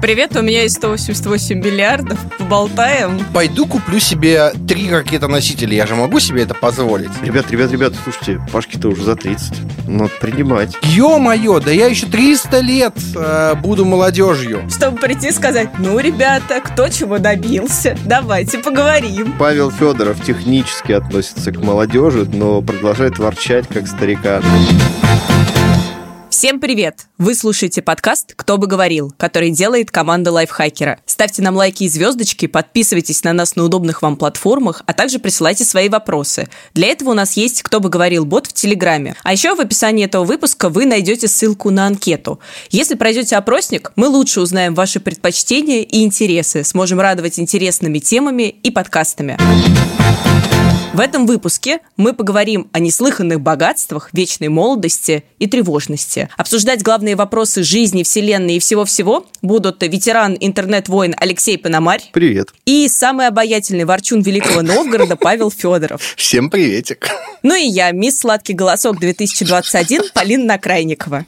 Привет, у меня есть 188 миллиардов. Поболтаем. Пойду куплю себе три ракетоносителя. Я же могу себе это позволить. Ребят, ребят, ребят, слушайте, Пашке-то уже за 30. Надо принимать. Ё-моё, да я еще 300 лет э, буду молодежью. Чтобы прийти и сказать, ну, ребята, кто чего добился, давайте поговорим. Павел Федоров технически относится к молодежи, но продолжает ворчать как старикан. Всем привет! Вы слушаете подкаст «Кто бы говорил», который делает команда лайфхакера. Ставьте нам лайки и звездочки, подписывайтесь на нас на удобных вам платформах, а также присылайте свои вопросы. Для этого у нас есть «Кто бы говорил» бот в Телеграме. А еще в описании этого выпуска вы найдете ссылку на анкету. Если пройдете опросник, мы лучше узнаем ваши предпочтения и интересы, сможем радовать интересными темами и подкастами. В этом выпуске мы поговорим о неслыханных богатствах, вечной молодости и тревожности. Обсуждать главные вопросы жизни, вселенной и всего-всего будут ветеран интернет-воин Алексей Пономарь. Привет. И самый обаятельный ворчун Великого Новгорода Павел Федоров. Всем приветик. Ну и я, мисс Сладкий Голосок 2021 Полина Накрайникова.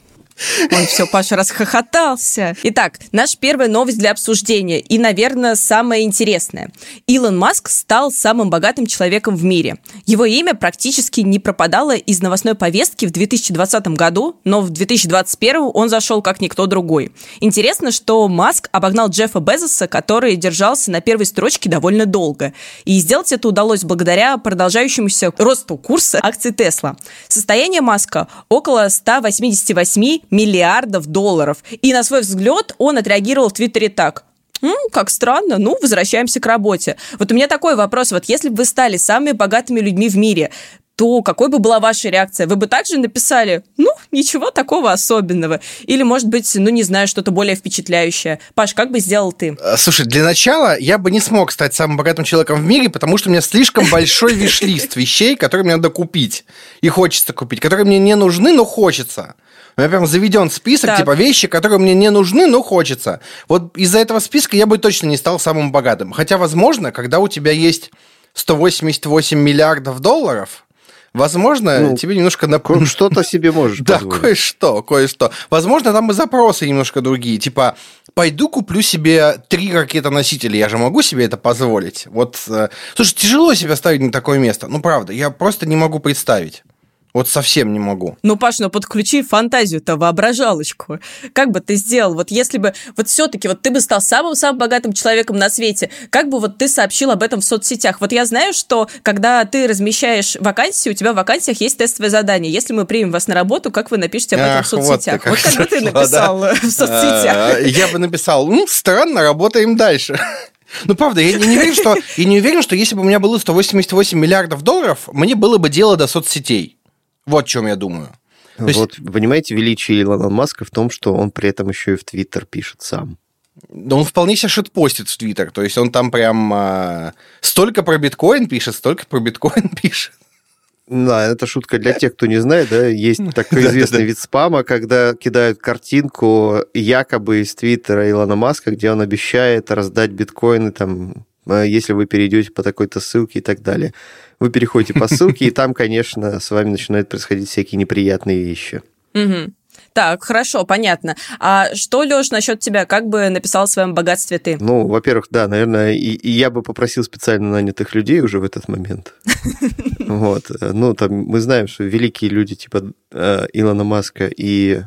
Он все, Паша, расхохотался. Итак, наша первая новость для обсуждения и, наверное, самая интересная. Илон Маск стал самым богатым человеком в мире. Его имя практически не пропадало из новостной повестки в 2020 году, но в 2021 он зашел как никто другой. Интересно, что Маск обогнал Джеффа Безоса, который держался на первой строчке довольно долго. И сделать это удалось благодаря продолжающемуся росту курса акций Тесла. Состояние Маска около 188 миллиардов долларов. И на свой взгляд он отреагировал в Твиттере так. М, как странно, ну, возвращаемся к работе. Вот у меня такой вопрос, вот если бы вы стали самыми богатыми людьми в мире, то какой бы была ваша реакция? Вы бы также написали, ну, ничего такого особенного. Или, может быть, ну, не знаю, что-то более впечатляющее. Паш, как бы сделал ты? Э, Слушай, для начала я бы не смог стать самым богатым человеком в мире, потому что у меня слишком большой виш-лист вещей, которые мне надо купить. И хочется купить, которые мне не нужны, но хочется. У меня прям заведен список, Так. типа вещи, которые мне не нужны, но хочется. Вот из-за этого списка я бы точно не стал самым богатым. Хотя, возможно, когда у тебя есть 188 миллиардов долларов, возможно, Ну, тебе немножко на... Что-то себе можешь Да, кое-что, кое-что. Возможно, там и запросы немножко другие. Типа, пойду куплю себе три ракетоносителя. Я же могу себе это позволить. Вот, э, слушай, тяжело себя ставить на такое место. Ну, правда, я просто не могу представить. Вот совсем не могу. Ну, Паш, ну подключи фантазию-то, воображалочку. Как бы ты сделал? Вот если бы, вот все-таки, вот ты бы стал самым-самым богатым человеком на свете, как бы вот ты сообщил об этом в соцсетях? Вот я знаю, что когда ты размещаешь вакансии, у тебя в вакансиях есть тестовое задание. Если мы примем вас на работу, как вы напишите об этом Ах, в вот соцсетях? как Вот как бы ты написал да. в соцсетях? Э, Я бы написал, ну, странно, работаем дальше. Ну, правда, я не уверен, что, я не уверен, что если бы у меня было 188 миллиардов долларов, мне было бы дело до соцсетей. Вот о чем я думаю. То есть- Вот, понимаете, величие Илона Маска в том, что он при этом еще и в Твиттер пишет сам. Да он вполне себе шитпостит в Твиттер. То есть он там прям а, столько про биткоин пишет, столько про биткоин пишет. Да, это шутка для тех, кто не знает, да, есть такой известный вид спама, когда кидают картинку якобы из Твиттера Илона Маска, где он обещает раздать биткоины там, э, если вы перейдете по такой-то ссылке и так далее. Вы переходите по ссылке, и там, конечно, с вами начинают происходить всякие неприятные вещи. Так, хорошо, понятно. А что, Леш, насчет тебя? Как бы написал о своем богатстве ты? Ну, во-первых, да, наверное, и, и я бы попросил специально нанятых людей уже в этот момент. Вот. Ну, там мы знаем, что великие люди типа э, Илона Маска и...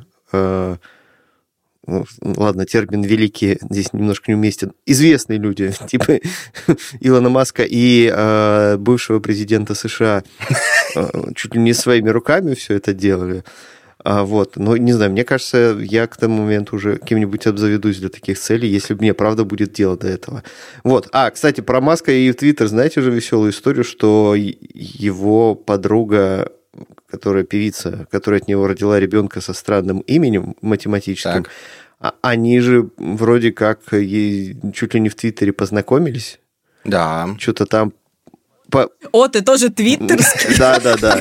ну, ладно, термин «великий» здесь немножко неуместен. Известные люди, типа Илона Маска и э, бывшего президента США э, чуть ли не своими руками все это делали. А, вот, но не знаю, мне кажется, я к тому моменту уже кем-нибудь обзаведусь для таких целей, если мне правда будет дело до этого. Вот, а, кстати, про Маска и Твиттер, знаете же веселую историю, что его подруга, которая певица, которая от него родила ребенка со странным именем математическим, Так. а- они же вроде как ей чуть ли не в Твиттере познакомились, Да. что-то там по- О, ты тоже твиттерский? Да, да, да.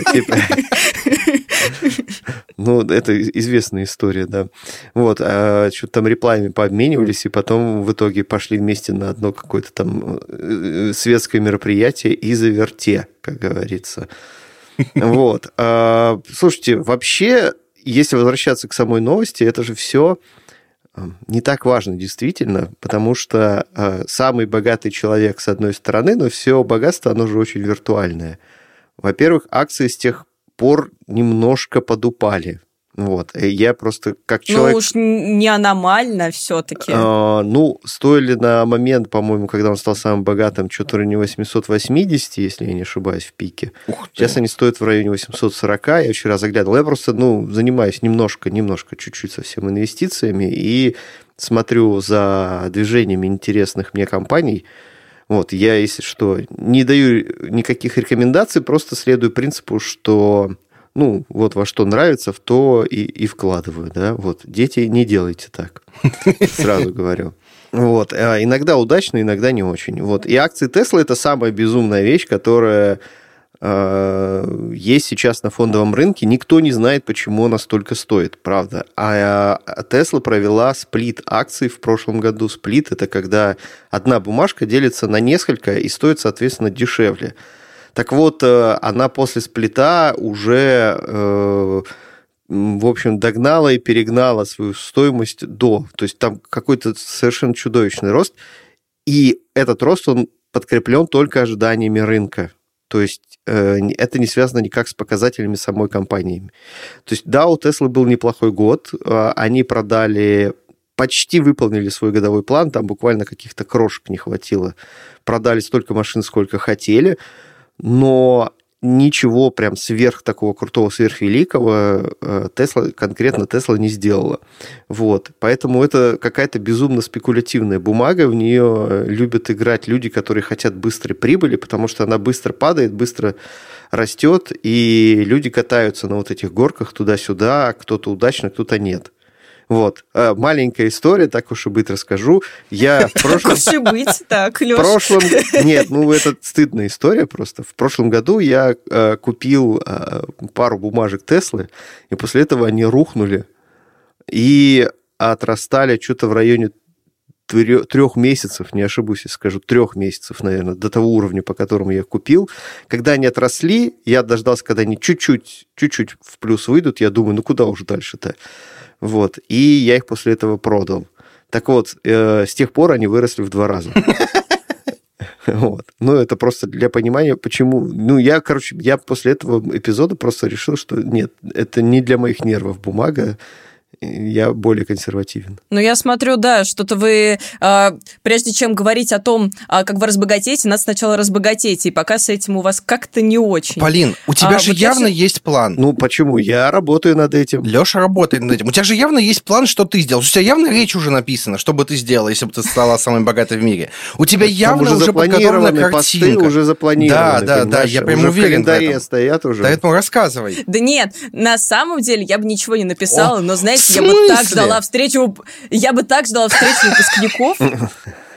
Ну, это известная история, да. Вот, а что-то там реплами пообменивались, и потом в итоге пошли вместе на одно какое-то там э, светское мероприятие и заверте, как говорится. Вот. А, Слушайте, вообще, если возвращаться к самой новости, это же все не так важно действительно, потому что э, самый богатый человек с одной стороны, но все богатство, оно же очень виртуальное. Во-первых, акции с тех пор немножко подупали. Вот. Я просто как ну человек... Ну уж не аномально все-таки. А, ну, стоили на момент, по-моему, когда он стал самым богатым, что-то в районе 880, если я не ошибаюсь, в пике. Сейчас они стоят в районе 840. Я вчера заглядывал. Я просто, ну, занимаюсь немножко, немножко, чуть-чуть совсем инвестициями и смотрю за движениями интересных мне компаний. Вот, я, если что, не даю никаких рекомендаций, просто следую принципу, что ну, вот во что нравится, в то и, и вкладываю, да, вот. Дети, не делайте так, сразу говорю. Вот. А иногда удачно, иногда не очень. Вот. И акции Tesla это самая безумная вещь, которая э, есть сейчас на фондовом рынке. Никто не знает, почему она столько стоит, правда. А Tesla провела сплит акций в прошлом году. Сплит – это когда одна бумажка делится на несколько и стоит, соответственно, дешевле. Так вот, э, она после сплита уже, э, в общем, догнала и перегнала свою стоимость до. То есть там какой-то совершенно чудовищный рост. И этот рост, он подкреплен только ожиданиями рынка. То есть э, это не связано никак с показателями самой компании. То есть да, у Теслы был неплохой год. Они продали почти выполнили свой годовой план, там буквально каких-то крошек не хватило. Продали столько машин, сколько хотели но ничего прям сверх такого крутого, сверхвеликого Тесла, конкретно Тесла не сделала. Вот. Поэтому это какая-то безумно спекулятивная бумага, в нее э, любят играть люди, которые хотят быстрой прибыли, потому что она быстро падает, быстро растет, и люди катаются на вот этих горках туда-сюда, кто-то удачно, кто-то нет. Вот. Э, маленькая история, так уж и быть расскажу. Я в прошлом... Так уж и быть, так, Леш. В прошлом... Нет, ну это стыдная история просто. В прошлом году я э, купил э, пару бумажек Теслы, и после этого они рухнули и отрастали что-то в районе трех месяцев, не ошибусь, если скажу, трех месяцев, наверное, до того уровня, по которому я их купил. Когда они отросли, я дождался, когда они чуть-чуть, чуть-чуть в плюс выйдут, я думаю, ну куда уже дальше-то? Вот. И я их после этого продал. Так вот, э, с тех пор они выросли в два раза. Вот. Ну, это просто для понимания, почему... Ну, я, короче, я после этого эпизода просто решил, что нет, это не для моих нервов бумага, я более консервативен. Ну, я смотрю, да, что-то вы, э, прежде чем говорить о том, э, как вы разбогатеете, надо сначала разбогатеть, и пока с этим у вас как-то не очень. Полин, у тебя а, же вот явно я... есть план. Ну, почему? Я работаю над этим. Леша работает над этим. У тебя же явно есть план, что ты сделал. У тебя явно речь уже написана, что бы ты сделал, если бы ты стала самой богатой в мире. У тебя явно уже, уже подготовлена картинка. уже запланированы. Да, да, да, я прям уже уверен в, в этом. стоят уже. Поэтому рассказывай. Да нет, на самом деле я бы ничего не написала, О, но, знаете, я бы так ждала встречу, я бы так ждала встречу выпускников,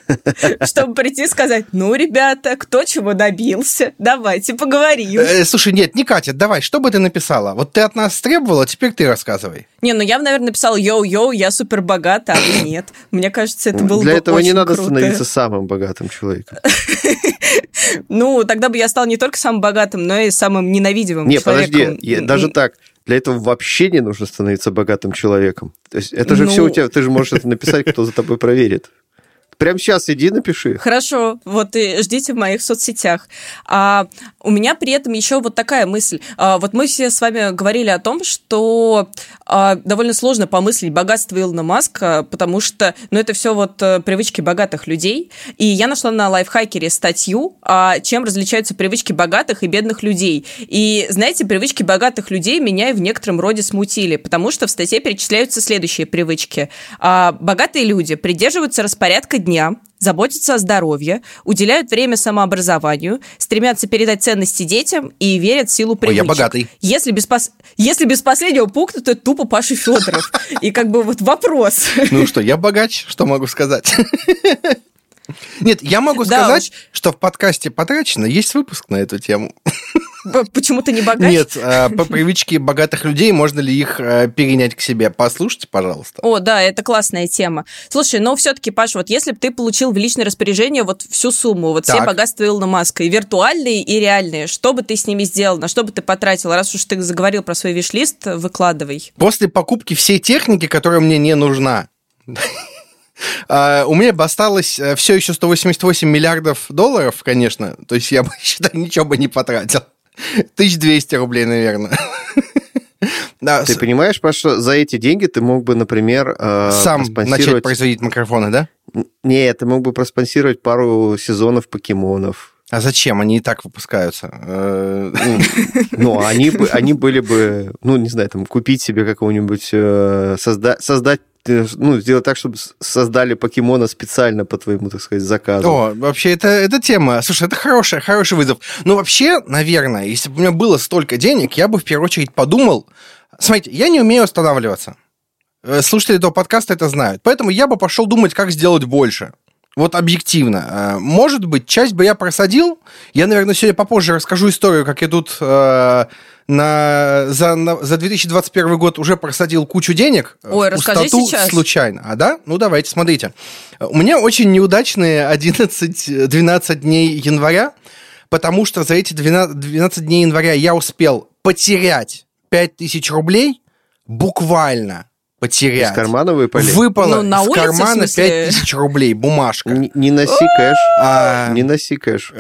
чтобы прийти и сказать, ну, ребята, кто чего добился, давайте поговорим. Э, слушай, нет, не Катя, давай, что бы ты написала? Вот ты от нас требовала, теперь ты рассказывай. Не, ну я бы, наверное, написала, йоу-йоу, я супер богата, а вы нет. Мне кажется, это было Для бы этого не надо круто. становиться самым богатым человеком. Ну, тогда бы я стал не только самым богатым, но и самым ненавидимым не, человеком. Не, подожди, даже так. Для этого вообще не нужно становиться богатым человеком. То есть это же ну... все у тебя, ты же можешь это написать, кто за тобой проверит. Прямо сейчас иди напиши. Хорошо, вот и ждите в моих соцсетях. А, у меня при этом еще вот такая мысль. А, вот мы все с вами говорили о том, что а, довольно сложно помыслить богатство Илона Маска, потому что, ну, это все вот а, привычки богатых людей. И я нашла на лайфхакере статью, а, чем различаются привычки богатых и бедных людей. И, знаете, привычки богатых людей меня и в некотором роде смутили, потому что в статье перечисляются следующие привычки. А, богатые люди придерживаются распорядка дня, заботятся о здоровье, уделяют время самообразованию, стремятся передать ценности детям и верят в силу привычек. Ой, я богатый. Если без, пос... Если без последнего пункта, то это тупо Паша Федоров. И как бы вот вопрос. Ну что, я богач, что могу сказать? Нет, я могу сказать, что в подкасте «Потрачено» есть выпуск на эту тему. Почему ты не богач? Нет, а, по привычке богатых людей можно ли их а, перенять к себе? Послушайте, пожалуйста. О, да, это классная тема. Слушай, но все-таки, Паш, вот если бы ты получил в личное распоряжение вот всю сумму, вот так. все богатства Илона Маска, и виртуальные, и реальные, что бы ты с ними сделал, на что бы ты потратил? Раз уж ты заговорил про свой виш-лист, выкладывай. После покупки всей техники, которая мне не нужна, у меня бы осталось все еще 188 миллиардов долларов, конечно. То есть я бы, считай, ничего бы не потратил. 1200 рублей, наверное. Да, ты с... понимаешь, Паша, за эти деньги ты мог бы, например, э, сам начать производить микрофоны, да? Нет, ты мог бы проспонсировать пару сезонов покемонов. А зачем? Они и так выпускаются. Э, ну, они, они были бы, ну, не знаю, там, купить себе какого-нибудь, э, созда- создать ну, сделать так, чтобы создали покемона специально по твоему, так сказать, заказу. О, вообще, это, это тема. Слушай, это хороший, хороший вызов. Ну, вообще, наверное, если бы у меня было столько денег, я бы в первую очередь подумал... Смотрите, я не умею останавливаться. Э, слушатели этого подкаста это знают. Поэтому я бы пошел думать, как сделать больше. Вот объективно. Э, может быть, часть бы я просадил. Я, наверное, сегодня попозже расскажу историю, как я тут э, на, за, на, за 2021 год уже просадил кучу денег. Ой, расскажи сейчас. случайно. А да? Ну, давайте, смотрите. У меня очень неудачные 11-12 дней января, потому что за эти 12, 12 дней января я успел потерять 5000 рублей буквально потерять. Из кармана выпали? Выпало ну, на из улице, кармана 5000 рублей, бумажка. Не, не носи кэш. А, не носи кэш.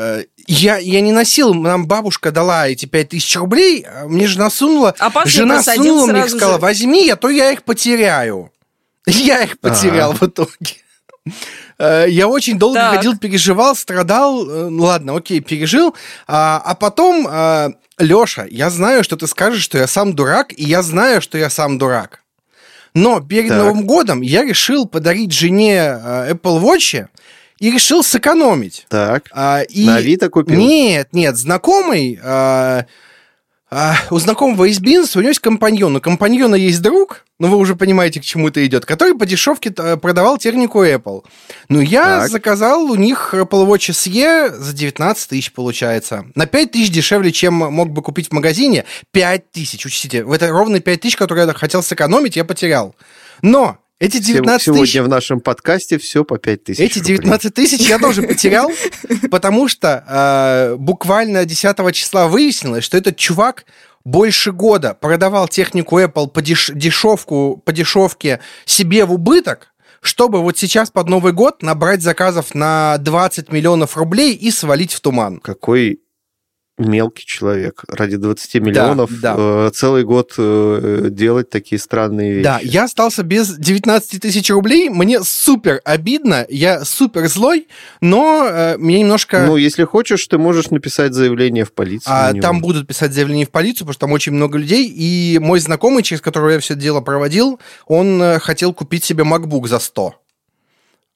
Я, я не носил, нам бабушка дала эти 5000 рублей, а мне жена сунула. А жена сунула мне и сказала, же... возьми, а то я их потеряю. Я их потерял А-а-а. в итоге. Э, я очень долго так. ходил, переживал, страдал. Э, ну ладно, окей, пережил. А, а потом, Леша, я знаю, что ты скажешь, что я сам дурак, и я знаю, что я сам дурак. Но перед так. Новым годом я решил подарить жене Apple Watch и решил сэкономить. Так. А, и... На Авито купил? Нет, нет, знакомый а, а, у знакомого из бизнеса у него есть компаньон. У компаньона есть друг, ну вы уже понимаете, к чему это идет, который по дешевке э, продавал технику Apple. Ну, я так. заказал у них Apple Watch SE за 19 тысяч, получается. На 5 тысяч дешевле, чем мог бы купить в магазине. 5 тысяч, учтите. Это ровно 5 тысяч, которые я хотел сэкономить, я потерял. Но эти 19 Сегодня тысяч... в нашем подкасте все по 5 тысяч Эти 19 тысяч я тоже потерял, потому что э, буквально 10 числа выяснилось, что этот чувак больше года продавал технику Apple по, деш... дешевку, по дешевке себе в убыток, чтобы вот сейчас под Новый год набрать заказов на 20 миллионов рублей и свалить в туман. Какой мелкий человек ради 20 миллионов да, да. Э, целый год э, делать такие странные вещи. Да, я остался без 19 тысяч рублей, мне супер обидно, я супер злой, но э, мне немножко... Ну, если хочешь, ты можешь написать заявление в полицию. А, там будут писать заявление в полицию, потому что там очень много людей, и мой знакомый, через которого я все это дело проводил, он э, хотел купить себе MacBook за 100.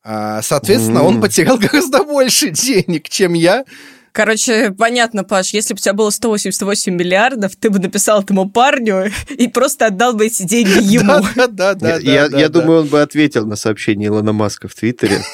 А, соответственно, mm. он потерял гораздо больше денег, чем я, Короче, понятно, Паш, если бы у тебя было 188 миллиардов, ты бы написал этому парню и просто отдал бы эти деньги ему. Да, да, да. Я, я думаю, он бы ответил на сообщение Илона Маска в Твиттере.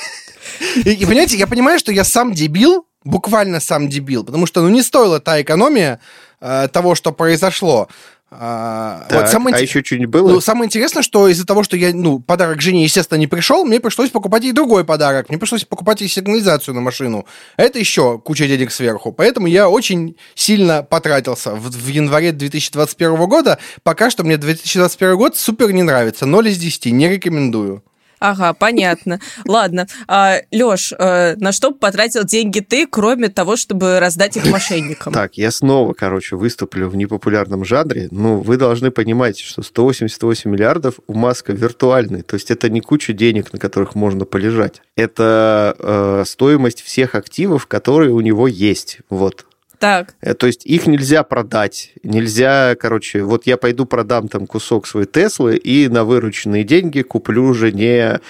И, и понимаете, я понимаю, что я сам дебил, буквально сам дебил, потому что ну, не стоила та экономия э, того, что произошло. А, так, вот самое, а еще что-нибудь было? Ну, самое интересное, что из-за того, что я, ну, подарок жене, естественно, не пришел, мне пришлось покупать ей другой подарок. Мне пришлось покупать ей сигнализацию на машину. Это еще куча денег сверху. Поэтому я очень сильно потратился в, в январе 2021 года. Пока что мне 2021 год супер не нравится. 0 из 10. Не рекомендую. Ага, понятно. Ладно. А, Лёш, э, на что потратил деньги ты, кроме того, чтобы раздать их мошенникам? Так, я снова, короче, выступлю в непопулярном жанре. Ну, вы должны понимать, что 188 миллиардов у Маска виртуальный. То есть это не куча денег, на которых можно полежать. Это э, стоимость всех активов, которые у него есть. Вот. Так. Э, то есть их нельзя продать. Нельзя, короче, вот я пойду продам там кусок своей Теслы и на вырученные деньги куплю жене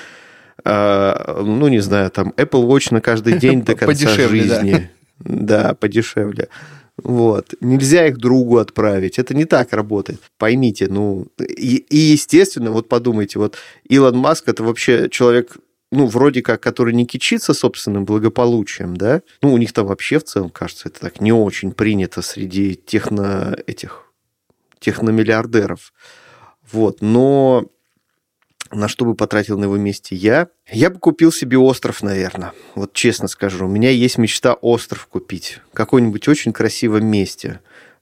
э, ну, не знаю, там Apple Watch на каждый день до конца жизни. Да. да, подешевле. Вот. Нельзя их другу отправить. Это не так работает. Поймите, ну... И, и, естественно, вот подумайте, вот Илон Маск это вообще человек ну, вроде как, который не кичится собственным благополучием, да, ну, у них там вообще в целом, кажется, это так не очень принято среди техно этих техномиллиардеров. Вот, но на что бы потратил на его месте я? Я бы купил себе остров, наверное. Вот честно скажу, у меня есть мечта остров купить. В каком-нибудь очень красивом месте.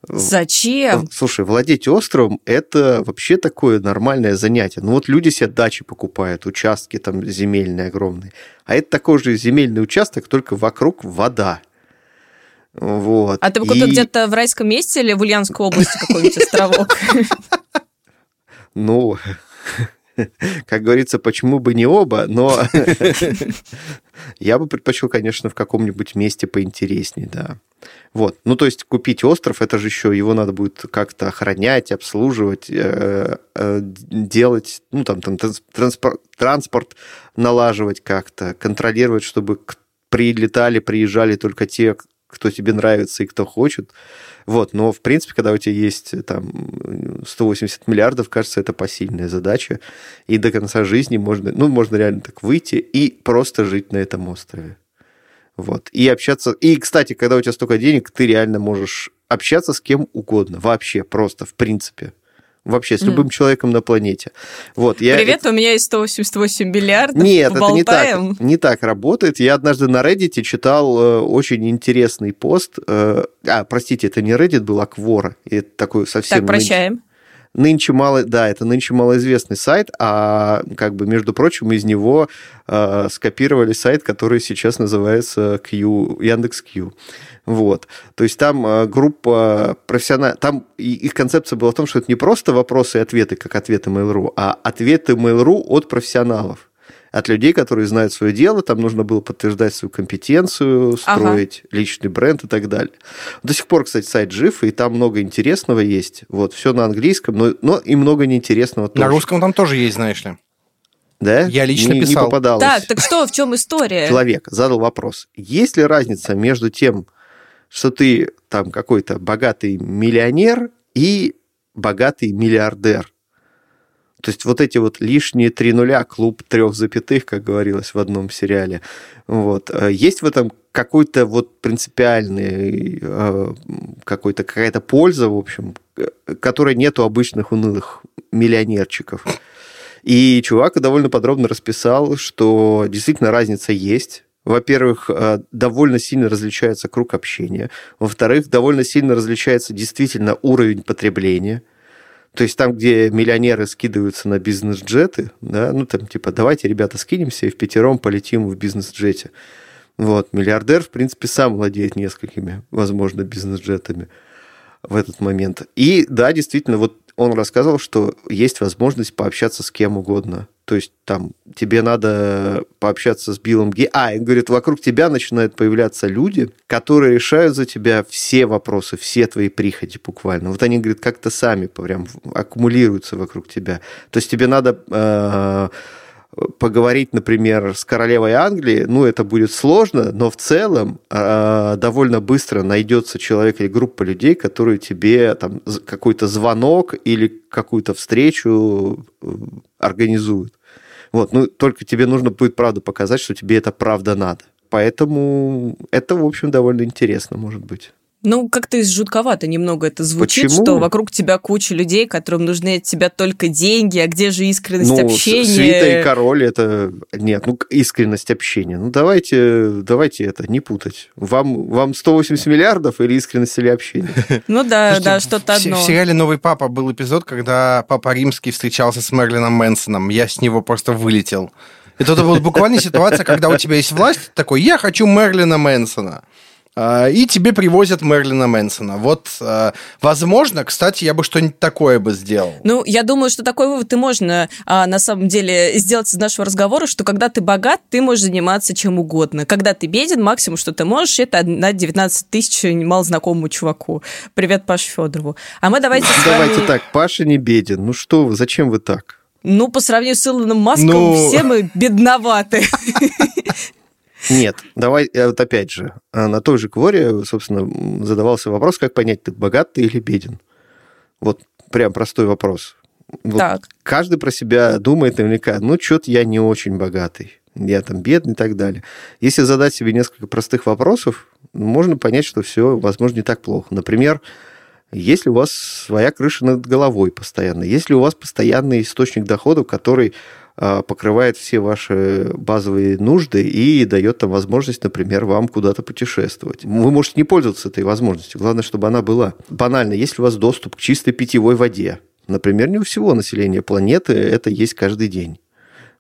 Зачем? Слушай, владеть островом – это вообще такое нормальное занятие. Ну вот люди себе дачи покупают, участки там земельные огромные. А это такой же земельный участок, только вокруг вода. Вот. А ты бы и... где-то в райском месте или в Ульяновской области какой-нибудь островок? Ну, как говорится, почему бы не оба, но я бы предпочел, конечно, в каком-нибудь месте поинтереснее, да. Вот. Ну, то есть купить остров, это же еще его надо будет как-то охранять, обслуживать, э, э, делать, ну, там, там транспорт, транспорт налаживать как-то, контролировать, чтобы прилетали, приезжали только те, кто тебе нравится и кто хочет. Вот, но, в принципе, когда у тебя есть там 180 миллиардов, кажется, это посильная задача. И до конца жизни можно, ну, можно реально так выйти и просто жить на этом острове. Вот. И общаться... И, кстати, когда у тебя столько денег, ты реально можешь общаться с кем угодно. Вообще, просто, в принципе. Вообще, с любым mm. человеком на планете. Вот, я Привет, это... у меня есть 188 миллиардов. Нет, Поболтаем. это не так, не так работает. Я однажды на Reddit читал э, очень интересный пост. Э, а, простите, это не Reddit был, а Quora. И это такой совсем... Так, прощаем. Нынче мало, да, это нынче малоизвестный сайт, а как бы, между прочим, из него э, скопировали сайт, который сейчас называется Q, Яндекс.Q. Вот. То есть там э, группа профессиональных... Там их концепция была в том, что это не просто вопросы и ответы, как ответы Mail.ru, а ответы Mail.ru от профессионалов от людей, которые знают свое дело, там нужно было подтверждать свою компетенцию, строить ага. личный бренд и так далее. До сих пор, кстати, сайт жив, и там много интересного есть. Вот, все на английском, но, но и много неинтересного тоже. На русском там тоже есть, знаешь ли. Да? Я лично не, писал. Не попадалось. Так, так что, в чем история? Человек задал вопрос. Есть ли разница между тем, что ты там какой-то богатый миллионер и богатый миллиардер? То есть вот эти вот лишние три нуля, клуб трех запятых, как говорилось в одном сериале. Вот. Э, есть в этом какой-то вот принципиальный, э, какой-то, какая-то польза, в общем, э, которой нету обычных унылых миллионерчиков. И чувак довольно подробно расписал, что действительно разница есть. Во-первых, довольно сильно различается круг общения. Во-вторых, довольно сильно различается действительно уровень потребления – то есть там, где миллионеры скидываются на бизнес-джеты, да, ну там типа давайте, ребята, скинемся и в пятером полетим в бизнес-джете. Вот, миллиардер, в принципе, сам владеет несколькими, возможно, бизнес-джетами в этот момент. И да, действительно, вот он рассказывал, что есть возможность пообщаться с кем угодно. То есть там тебе надо пообщаться с Биллом Гей. А, и говорит, вокруг тебя начинают появляться люди, которые решают за тебя все вопросы, все твои приходи буквально. Вот они, говорит, как-то сами прям аккумулируются вокруг тебя. То есть тебе надо э, поговорить, например, с королевой Англии, ну, это будет сложно, но в целом э, довольно быстро найдется человек или группа людей, которые тебе там какой-то звонок или какую-то встречу э, организуют. Вот, ну, только тебе нужно будет, правда, показать, что тебе это правда надо. Поэтому это, в общем, довольно интересно, может быть. Ну, как-то жутковато немного это звучит, Почему? что вокруг тебя куча людей, которым нужны от тебя только деньги, а где же искренность ну, общения? Свита и король это... Нет, ну, искренность общения. Ну, давайте, давайте это, не путать. Вам, вам 180 миллиардов или искренность или общение? Ну да, да, что-то одно. В сериале «Новый папа» был эпизод, когда папа римский встречался с Мерлином Мэнсоном. Я с него просто вылетел. Это вот буквально ситуация, когда у тебя есть власть, такой, я хочу Мерлина Мэнсона. А, и тебе привозят Мерлина Мэнсона. Вот, а, возможно, кстати, я бы что-нибудь такое бы сделал. Ну, я думаю, что такой вывод и можно а, на самом деле сделать из нашего разговора, что когда ты богат, ты можешь заниматься чем угодно. Когда ты беден, максимум, что ты можешь, это на 19 тысяч малознакомому чуваку. Привет Паше Федорову. А мы давайте с вами... Давайте так, Паша не беден. Ну что вы, зачем вы так? Ну, по сравнению с Илоном Маском, ну... все мы бедноваты. Нет, давай, э, вот опять же, э, на той же Кворе, собственно, задавался вопрос, как понять, ты богат ты или беден. Вот прям простой вопрос. Вот так. Каждый про себя думает наверняка, ну, что-то я не очень богатый, я там бедный и так далее. Если задать себе несколько простых вопросов, можно понять, что все, возможно, не так плохо. Например, если у вас своя крыша над головой постоянно, если у вас постоянный источник доходов, который покрывает все ваши базовые нужды и дает там возможность, например, вам куда-то путешествовать. Вы можете не пользоваться этой возможностью, главное, чтобы она была. Банально, если у вас доступ к чистой питьевой воде, например, не у всего населения планеты это есть каждый день.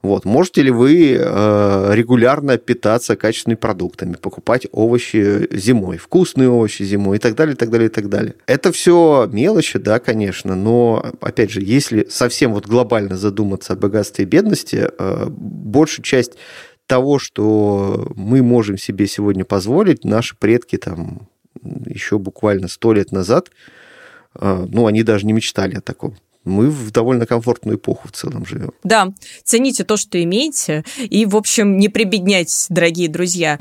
Вот. Можете ли вы э, регулярно питаться качественными продуктами, покупать овощи зимой, вкусные овощи зимой и так далее, и так далее, и так далее. Это все мелочи, да, конечно, но, опять же, если совсем вот глобально задуматься о богатстве и бедности, э, большую часть того, что мы можем себе сегодня позволить, наши предки там еще буквально сто лет назад, э, ну, они даже не мечтали о таком мы в довольно комфортную эпоху в целом живем. Да, цените то, что имеете, и, в общем, не прибедняйтесь, дорогие друзья.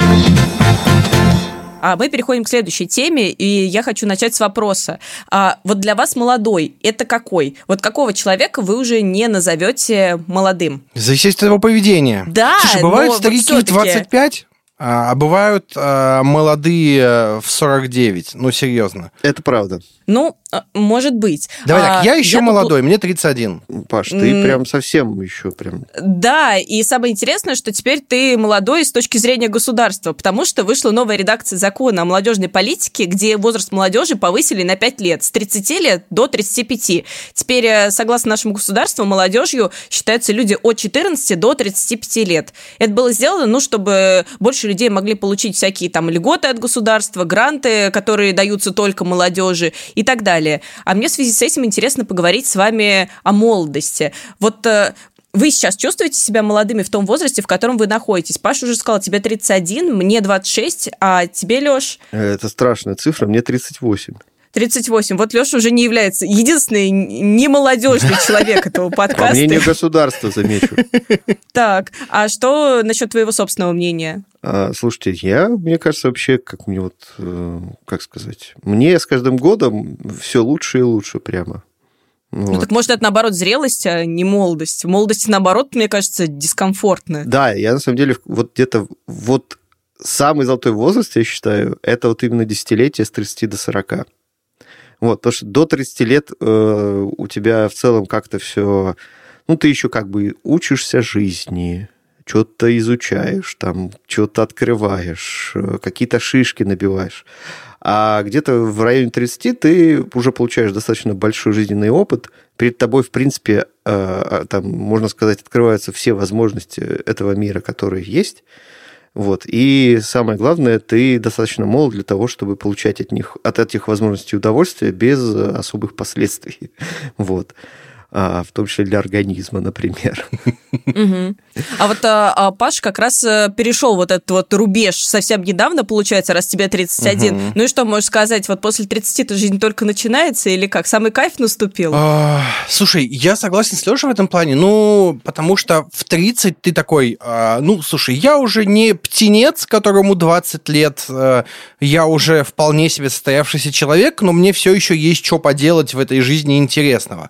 А мы переходим к следующей теме, и я хочу начать с вопроса. А вот для вас молодой это какой? Вот какого человека вы уже не назовете молодым? Зависит от его поведения. Да, Слушай, бывают старики в 25, а, а бывают а, молодые в 49. Ну, серьезно. Это правда. Ну, а, может быть. Давай так, я еще я молодой, тут... мне 31. Паш, ты mm. прям совсем еще прям... Да, и самое интересное, что теперь ты молодой с точки зрения государства, потому что вышла новая редакция закона о молодежной политике, где возраст молодежи повысили на 5 лет, с 30 лет до 35. Теперь, э, согласно нашему государству, молодежью считаются люди от 14 до 35 лет. Это было сделано, ну, чтобы больше людей могли получить всякие там льготы от государства, гранты, которые даются только молодежи и так далее. А мне в связи с этим интересно поговорить с вами о молодости. Вот э, вы сейчас чувствуете себя молодыми в том возрасте, в котором вы находитесь? Паша уже сказал, тебе 31, мне 26, а тебе, Лёш? Это страшная цифра, мне 38. 38. Вот Леша уже не является единственный не молодежный человек этого подкаста. По мнению государства, замечу. Так, а что насчет твоего собственного мнения? А, слушайте, я, мне кажется, вообще, как мне вот, э, как сказать, мне с каждым годом все лучше и лучше прямо. Вот. Ну так может это наоборот зрелость, а не молодость. Молодость наоборот, мне кажется, дискомфортно. Да, я на самом деле вот где-то вот самый золотой возраст, я считаю, это вот именно десятилетие с 30 до 40. Вот, потому что до 30 лет э, у тебя в целом как-то все... Ну, ты еще как бы учишься жизни, что-то изучаешь, там, что-то открываешь, э, какие-то шишки набиваешь. А где-то в районе 30 ты уже получаешь достаточно большой жизненный опыт. Перед тобой, в принципе, э, там, можно сказать, открываются все возможности этого мира, которые есть. Вот. И самое главное, ты достаточно молод для того, чтобы получать от них, от этих возможностей удовольствие без особых последствий. Вот в том числе для организма, например. А вот а, а Паш как раз э, перешел вот этот вот рубеж совсем недавно, получается, раз тебе 31. Ну и что можешь сказать, вот после 30-то жизнь только начинается или как? Самый кайф наступил? А, слушай, я согласен с Лешей в этом плане, ну, потому что в 30 ты такой, а, ну, слушай, я уже не птенец, которому 20 лет, а, я уже вполне себе состоявшийся человек, но мне все еще есть что поделать в этой жизни интересного.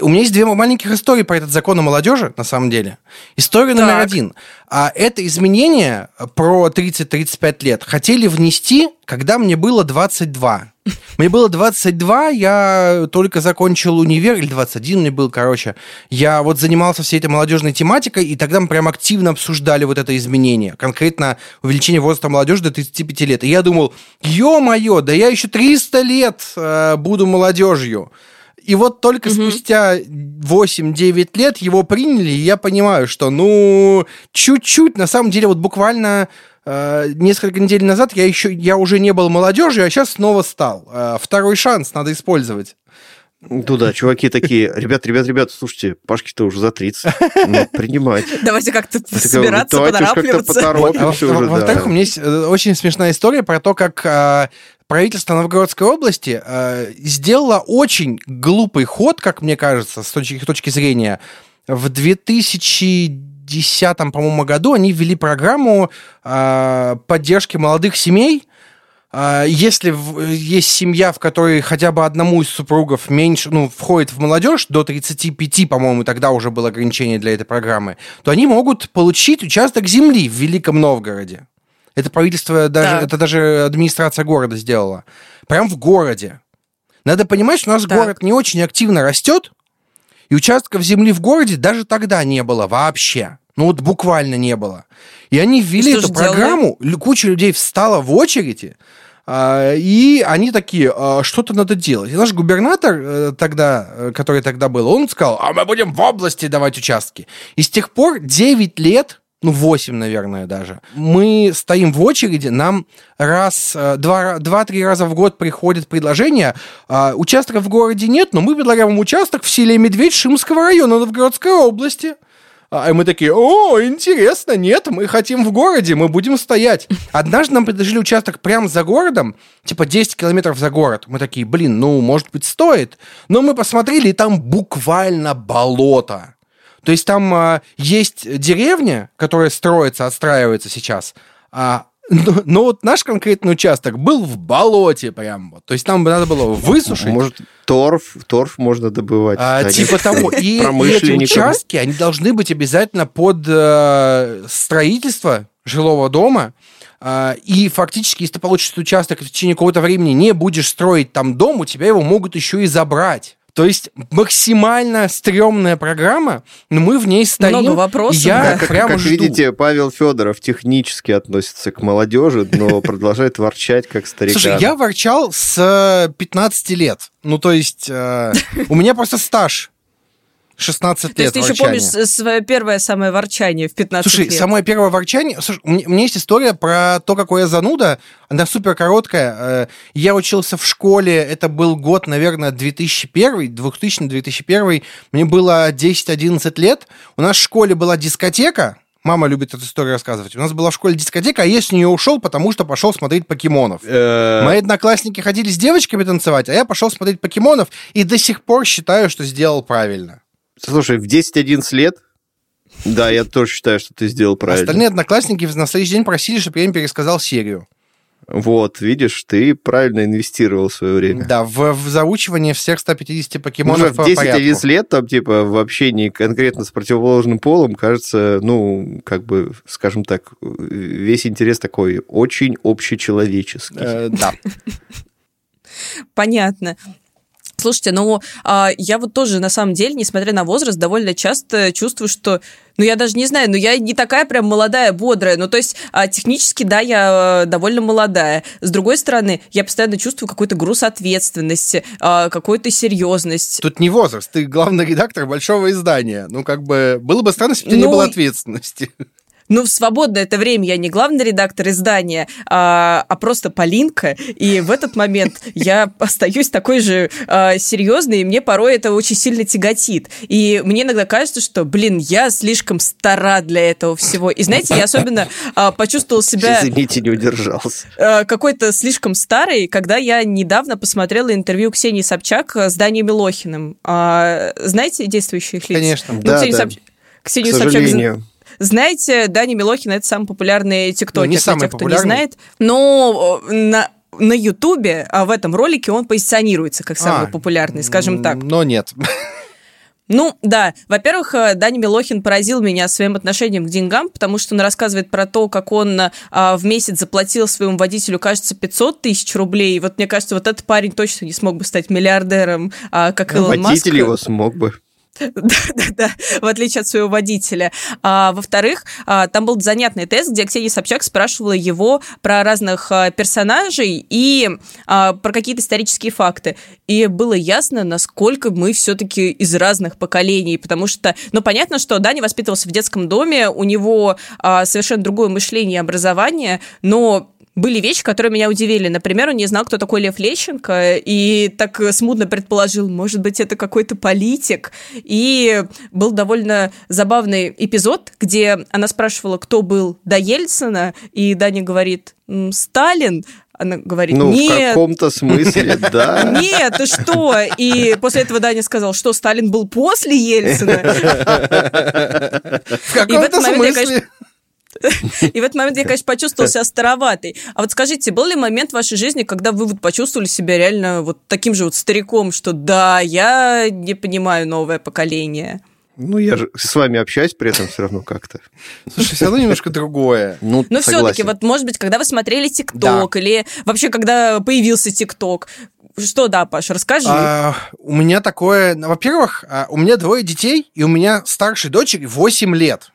У меня есть две маленьких истории про этот закон о молодежи, на самом деле. История так. номер один. А это изменение про 30-35 лет хотели внести, когда мне было 22. Мне было 22, я только закончил универ, или 21 мне был, короче. Я вот занимался всей этой молодежной тематикой, и тогда мы прям активно обсуждали вот это изменение. Конкретно увеличение возраста молодежи до 35 лет. И я думал, ё-моё, да я еще 300 лет э, буду молодежью. И вот только угу. спустя 8-9 лет его приняли, и я понимаю, что, ну, чуть-чуть, на самом деле, вот буквально э, несколько недель назад я еще, я уже не был молодежью, а сейчас снова стал. Э, второй шанс надо использовать. Ну да, чуваки такие, ребят, ребят, ребят, слушайте, Пашки-то уже за 30, ну, принимать. Давайте как-то собираться, поторапливаться. Во-вторых, у меня есть э, очень смешная история про то, как правительство Новгородской области э, сделало очень глупый ход, как мне кажется, с точки, точки зрения. В 2010, по-моему, году они ввели программу э, поддержки молодых семей. Э, если в, есть семья, в которой хотя бы одному из супругов меньше, ну, входит в молодежь, до 35, по-моему, тогда уже было ограничение для этой программы, то они могут получить участок земли в Великом Новгороде. Это правительство, даже, да. это даже администрация города сделала. Прям в городе. Надо понимать, что у нас так. город не очень активно растет, И участков земли в городе даже тогда не было вообще. Ну вот буквально не было. И они ввели И эту делали? программу, лю- куча людей встала в очереди, а, и они такие, «А, что-то надо делать. И наш губернатор э, тогда, э, который тогда был, он сказал, а мы будем в области давать участки. И с тех пор 9 лет, ну 8, наверное, даже, мы стоим в очереди, нам раз, э, два, два-три раза в год приходит предложение, а, участков в городе нет, но мы предлагаем вам участок в селе Медведь Шимского района Новгородской области. А мы такие, о, интересно, нет, мы хотим в городе, мы будем стоять. Однажды нам предложили участок прямо за городом, типа 10 километров за город. Мы такие, блин, ну, может быть, стоит. Но мы посмотрели, и там буквально болото. То есть там а, есть деревня, которая строится, отстраивается сейчас, а, но, но вот наш конкретный участок был в болоте прям. вот. То есть там надо было высушить. Может, торф, торф можно добывать. А, типа того. И, и эти участки, они должны быть обязательно под э, строительство жилого дома. А, и фактически, если ты получишь этот участок в течение какого-то времени не будешь строить там дом, у тебя его могут еще и забрать. То есть максимально стрёмная программа, но мы в ней стоим. Много вопросов, я да. Как, прямо как жду. видите, Павел Федоров технически относится к молодежи, но продолжает ворчать как старикан. Слушай, я ворчал с э, 15 лет. Ну, то есть, э, у меня просто стаж 16 То лет есть ты еще ворчания. помнишь с- свое первое самое ворчание в 15 Слушай, лет? самое первое ворчание... Слушай, у меня, у меня есть история про то, какой я зануда. Она супер короткая. Э, Я учился в школе, это был год, наверное, 2001, 2000-2001. Мне было 10-11 лет. У нас в школе была дискотека. Мама любит эту историю рассказывать. У нас была в школе дискотека, а я с нее ушел, потому что пошел смотреть покемонов. Э, Мои одноклассники ходили с девочками танцевать, а я пошел смотреть покемонов и до сих пор считаю, что сделал правильно. Слушай, в 10-11 лет, да, я тоже считаю, что ты сделал правильно. Остальные одноклассники на следующий день просили, чтобы я им пересказал серию. Вот, видишь, ты правильно инвестировал свое время. Да, в, в заучивание всех 150 Ну, покемонов в по 10-11 порядку. лет, там, типа, в общении конкретно с противоположным полом, кажется, ну, как бы, скажем так, весь интерес такой очень общечеловеческий. Э, да. Понятно. Слушайте, ну а, я вот тоже на самом деле, несмотря на возраст, довольно часто чувствую, что, ну я даже не знаю, но я не такая прям молодая, бодрая. Ну то есть а, технически, да, я э, довольно молодая. С другой стороны, я постоянно чувствую какой-то груз ответственности, а, какую-то серьезность. Тут не возраст, ты главный редактор большого издания. Ну, как бы, было бы странно, если бы у тебя Ну, не было ответственности. Ну, в свободное это время я не главный редактор издания, а, а просто Полинка. И в этот момент я остаюсь такой же а, серьезной, и мне порой это очень сильно тяготит. И мне иногда кажется, что, блин, я слишком стара для этого всего. И знаете, я особенно а, почувствовала себя Извините, не удержался. э, какой-то слишком старый, когда я недавно посмотрела интервью Ксении Собчак с Даней Милохиным. А, знаете действующих лиц? Конечно. Ну, Да, Ксению да. Собч- К Ксению Собчак сожалению. Знаете, Даня Милохин это самый популярный тиктокер, Ну, не самый тех, кто не популярный. знает. Но э, на на Ютубе, а в этом ролике он позиционируется как самый А, популярный, скажем так. Но нет. Ну, да, во-первых, э, Даня Милохин поразил меня своим отношением к деньгам, потому что он рассказывает про то, как он а, в месяц заплатил своему водителю, кажется, 500 тысяч рублей. И вот мне кажется, вот этот парень точно не смог бы стать миллиардером, а, как Илон Маск. Водитель его смог бы. Да-да-да, в отличие от своего водителя. А, во-вторых, а, там был занятный тест, где Ксения Собчак спрашивала его про разных а, персонажей и а, про какие-то исторические факты. И было ясно, насколько мы все-таки из разных поколений, потому что, ну, понятно, что Даня воспитывался в детском доме, у него а, совершенно другое мышление и образование, но были вещи, которые меня удивили. Например, он не знал, кто такой Лев Лещенко, и так смутно предположил, может быть, это какой-то политик. И был довольно забавный эпизод, где она спрашивала, кто был до Ельцина, и Даня говорит, «М, Сталин. Она говорит, Ну, в нет, каком-то смысле, да. нет, ты что? И после этого Даня сказал, что Сталин был после Ельцина. В каком-то этот момент я, смысле. И в этот момент я, конечно, почувствовала себя староватой. А вот скажите, был ли момент в вашей жизни, когда вы вот почувствовали себя реально вот таким же вот стариком, что да, я не понимаю новое поколение? Ну, я же с вами общаюсь при этом все равно как-то. Слушай, все равно немножко другое. Ну, Но все-таки, согласен. вот, может быть, когда вы смотрели ТикТок или вообще, когда появился ТикТок, Что да, Паш, расскажи. А, у меня такое... Во-первых, а, у меня двое детей, и у меня старшей дочери 8 лет.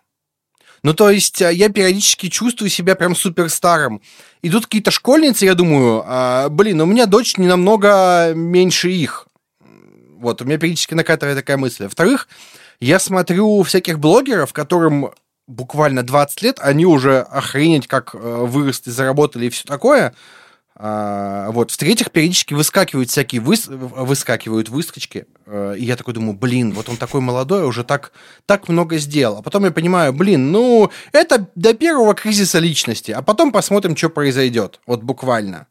Ну, то есть а, я периодически чувствую себя прям супер старым. Идут какие-то школьницы, я думаю, а, блин, у меня дочь не намного меньше их. Вот, у меня периодически накатывает такая мысль. Во-вторых, я смотрю всяких блогеров, которым буквально 20 лет, они уже охренеть как э, выросли, заработали и все такое. А, вот. В-третьих, периодически выскакивают всякие выс... выскакивают выскочки. Э, и я такой думаю, блин, вот он такой молодой, уже так, так много сделал. А потом я понимаю, блин, ну, это до первого кризиса личности, а потом посмотрим, что произойдет. Вот буквально.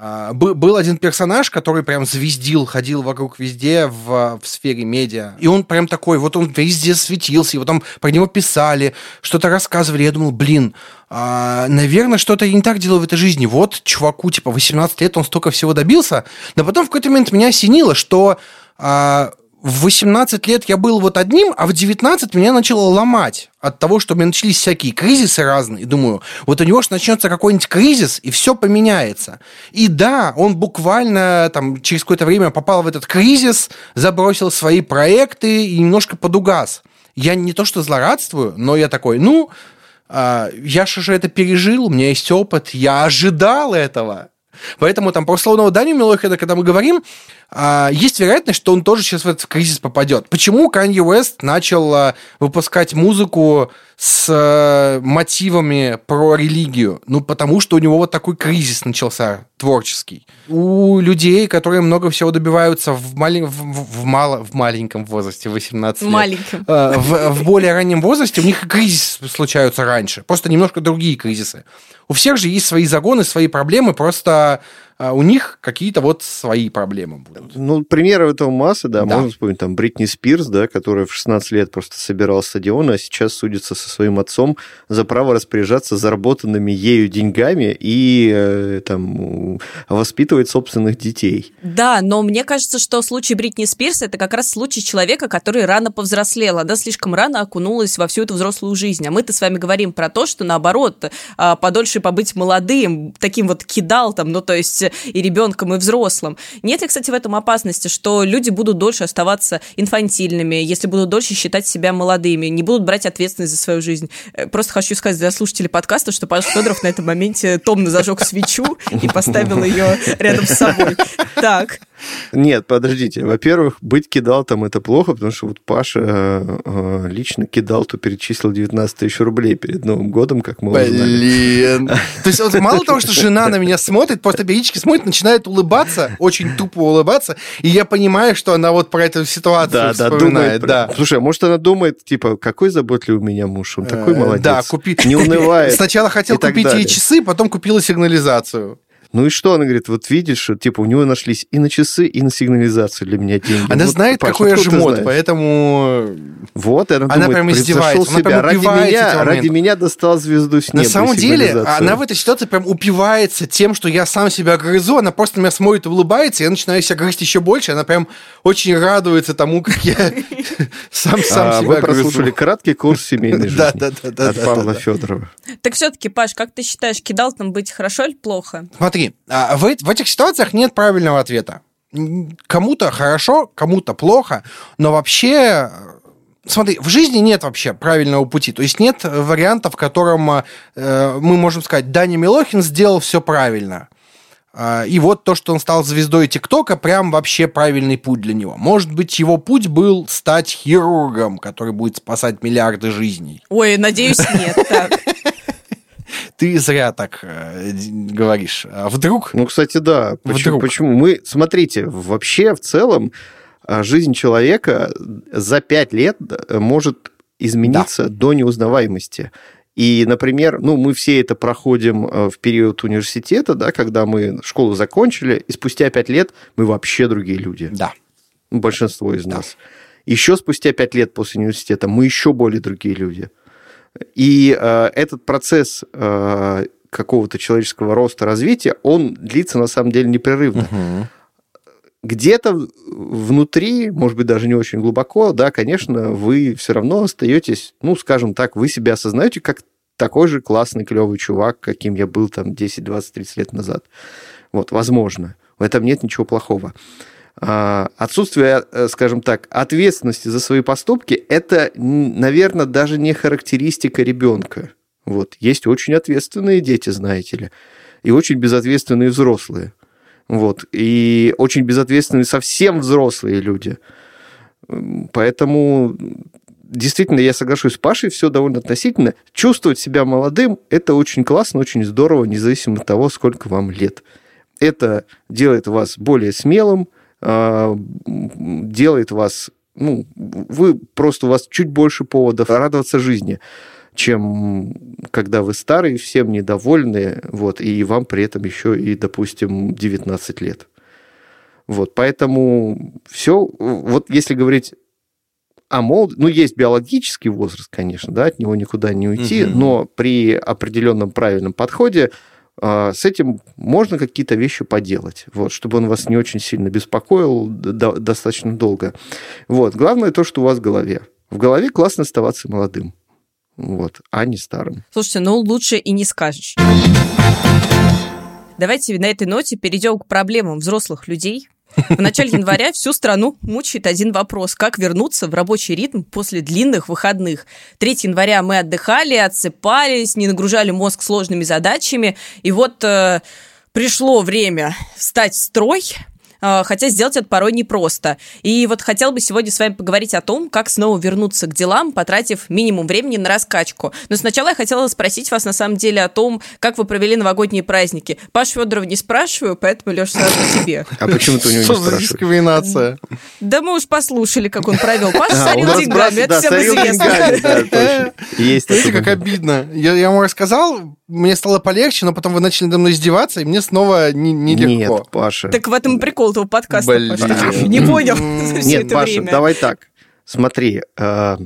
А, был один персонаж, который прям звездил, ходил вокруг везде в, в сфере медиа. И он прям такой, вот он везде светился, и вот там про него писали, что-то рассказывали. Я думал, блин, а, наверное, что-то я не так делал в этой жизни. Вот чуваку, типа, 18 лет, он столько всего добился. Но потом в какой-то момент меня осенило, что а, в 18 лет я был вот одним, а в 19 меня начало ломать от того, что у меня начались всякие кризисы разные. И думаю, вот у него же начнется какой-нибудь кризис, и все поменяется. И да, он буквально там через какое-то время попал в этот кризис, забросил свои проекты и немножко подугас. Я не то что злорадствую, но я такой, ну, а, я же это пережил, у меня есть опыт, я ожидал этого. Поэтому там про условного Даню Милохина, когда мы говорим, а, есть вероятность, что он тоже сейчас в этот кризис попадет. Почему Канье Уэст начал а, выпускать музыку с а, мотивами про религию? Ну, потому что у него вот такой кризис начался творческий. У людей, которые много всего добиваются в, малень... в, в, мало... в маленьком возрасте, 18 лет. Маленьком. В, в более раннем возрасте у них кризисы случаются раньше. Просто немножко другие кризисы. У всех же есть свои загоны, свои проблемы, просто у них какие-то вот свои проблемы будут. Ну, примеры этого массы, да, да. можно вспомнить там Бритни Спирс, да, которая в 16 лет просто собирала стадионы, а сейчас судится со своим отцом за право распоряжаться заработанными ею деньгами и э, там воспитывать собственных детей. Да, но мне кажется, что случай Бритни Спирс это как раз случай человека, который рано повзрослела, да, слишком рано окунулась во всю эту взрослую жизнь. А мы-то с вами говорим про то, что наоборот, а, подольше побыть молодым, таким вот кидал там, ну, то есть и ребенком, и взрослым. Нет ли, кстати, в этом опасности, что люди будут дольше оставаться инфантильными, если будут дольше считать себя молодыми, не будут брать ответственность за свою жизнь? Э, просто хочу сказать для слушателей подкаста, что Паша Федоров на этом моменте томно зажег свечу и поставил ее рядом с собой. Так. Нет, подождите. Во-первых, быть кидалтом это плохо, потому что вот Паша э, э лично кидалту перечислил 19 тысяч рублей перед Новым годом, как мы Блин. узнали. То есть вот мало того, что жена на меня смотрит, просто периодически смотрит, начинает улыбаться, очень тупо улыбаться, и я понимаю, что она вот про эту ситуацию да, вспоминает. Да, думает, да. Слушай, а может она думает, типа, какой заботливый у меня муж, он такой э, молодец. Да, купи... Не унывает. Сначала хотел купить ей часы, потом купила сигнализацию. Ну и что? Она говорит, вот видишь, что типа у него нашлись и на часы, и на сигнализацию для меня деньги. Она вот, знает, Паш, какой я жмот, поэтому... Вот, она, она думает, прям издевается. Она себя. Ради меня, ради меня достал звезду с неба. На самом деле, она в этой ситуации прям упивается тем, что я сам себя грызу, она просто меня смотрит и улыбается, и я начинаю себя грызть еще больше, она прям очень радуется тому, как я сам сам себя Вы прослушали краткий курс семейной жизни от Павла Федорова. Так все-таки, Паш, как ты считаешь, кидал там быть хорошо или плохо? Смотри, смотри, а, в, в этих ситуациях нет правильного ответа. Кому-то хорошо, кому-то плохо, но вообще смотри, в жизни нет вообще правильного пути. То есть нет варианта, в котором э, мы можем сказать, Даня Милохин сделал все правильно. Э, и вот то, что он стал звездой ТикТока, прям вообще правильный путь для него. Может быть, его путь был стать хирургом, который будет спасать миллиарды жизней. Ой, надеюсь, нет. Ты зря так э, говоришь. А вдруг? Ну, кстати, да. Почему? Вдруг? Почему? Мы, смотрите, вообще в целом а, жизнь человека за пять лет э, может измениться да. до неузнаваемости. И, например, ну, мы все это проходим э, в период университета, да, когда мы школу закончили, и спустя пять лет мы вообще другие люди. Да. Большинство из да. нас. Еще спустя пять лет после университета мы еще более другие люди. И э, этот процесс э, какого-то человеческого роста, развития, он длится на самом деле непрерывно. Угу. Где-то внутри, может быть, даже не очень глубоко, да, конечно, вы все равно остаетесь, ну, скажем так, вы себя осознаете как такой же классный, клевый чувак, каким я был там 10, 20, 30 лет назад. Вот, возможно. В этом нет ничего плохого. А, отсутствие, э, скажем так, ответственности за свои поступки – это, наверное, даже не характеристика ребенка. Вот. Есть очень ответственные дети, знаете ли, и очень безответственные взрослые. Вот. И очень безответственные совсем взрослые люди. Поэтому действительно, я соглашусь с Пашей, все довольно относительно. Чувствовать себя молодым – это очень классно, очень здорово, независимо от того, сколько вам лет. Это делает вас более смелым, делает вас, ну, вы просто у вас чуть больше поводов радоваться жизни, чем когда вы старые, всем недовольны, вот, и вам при этом еще и, допустим, 19 лет. Вот, поэтому все, вот если говорить о молодости, ну, есть биологический возраст, конечно, да, от него никуда не уйти, угу. но при определенном правильном подходе а, с этим можно какие-то вещи поделать, вот, чтобы он вас не очень сильно беспокоил до, достаточно долго. Вот. Главное то, что у вас в голове. В голове классно оставаться молодым, вот, а не старым. Слушайте, ну лучше и не скажешь. Давайте на этой ноте перейдем к проблемам взрослых людей. В начале января всю страну мучает один вопрос. Как вернуться в рабочий ритм после длинных выходных? 3 января мы отдыхали, отсыпались, не нагружали мозг сложными задачами. И вот э, пришло время встать в строй – хотя сделать это порой непросто. И вот хотел бы сегодня с вами поговорить о том, как снова вернуться к делам, потратив минимум времени на раскачку. Но сначала я хотела спросить вас на самом деле о том, как вы провели новогодние праздники. Паш Федоров не спрашиваю, поэтому, Леша, сразу тебе. А почему ты у него не спрашиваешь? дискриминация? Да мы уж послушали, как он провел. Паша а, сорил деньгами, это всем известно. Есть Знаете, как обидно. Я ему рассказал, мне стало полегче, но потом вы начали надо мной издеваться, и мне снова нелегко. Не Нет, Паша. Так в этом прикол этого подкаста. Блин. Не понял Нет, Паша, давай так. Смотри, э,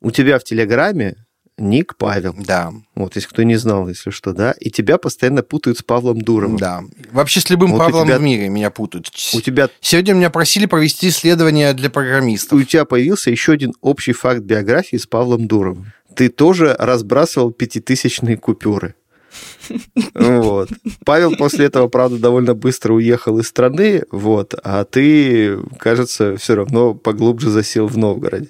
у тебя в Телеграме ник Павел. Да. Вот, если кто не знал, если что, да. И тебя постоянно путают с Павлом Дуровым. Да. Вообще с любым вот Павлом тебя... в мире меня путают. У тебя... Сегодня меня просили провести исследование для программистов. У тебя появился еще один общий факт биографии с Павлом Дуровым. Ты тоже разбрасывал пятитысячные купюры. Вот. Павел после этого, правда, довольно быстро уехал из страны, вот, а ты, кажется, все равно поглубже засел в Новгороде.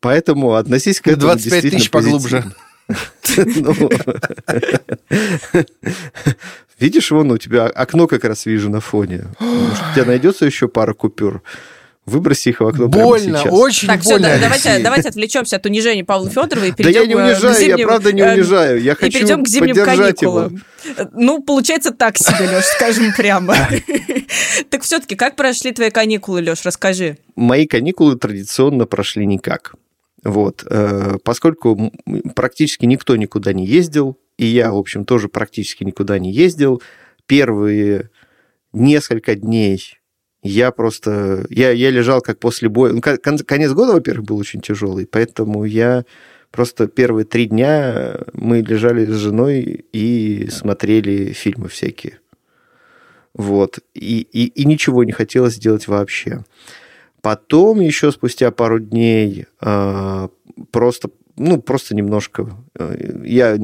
Поэтому относись к этому 25 тысяч поглубже. Ну. Видишь, вон у тебя окно как раз вижу на фоне. У тебя найдется еще пара купюр? Выброси их в окно Больно, очень так, больно. Так, все, давайте, давайте отвлечемся от унижения Павла Федорова и перейдем Да я не унижаю, зимним, я правда не э, унижаю. Я хочу и перейдем к зимним каникулам. Его. Ну, получается так себе, Леш, скажем прямо. Так все-таки, как прошли твои каникулы, Леш, расскажи. Мои каникулы традиционно прошли никак. Вот. Э, поскольку практически никто никуда не ездил, и я, в общем, тоже практически никуда не ездил, первые несколько дней я просто... Я, я лежал как после боя. Ну, конец года, во-первых, был очень тяжелый, поэтому я просто первые три дня мы лежали с женой и смотрели фильмы всякие. Вот. И, и, и ничего не хотелось делать вообще. Потом еще спустя пару дней э, просто ну, просто немножко, э, я,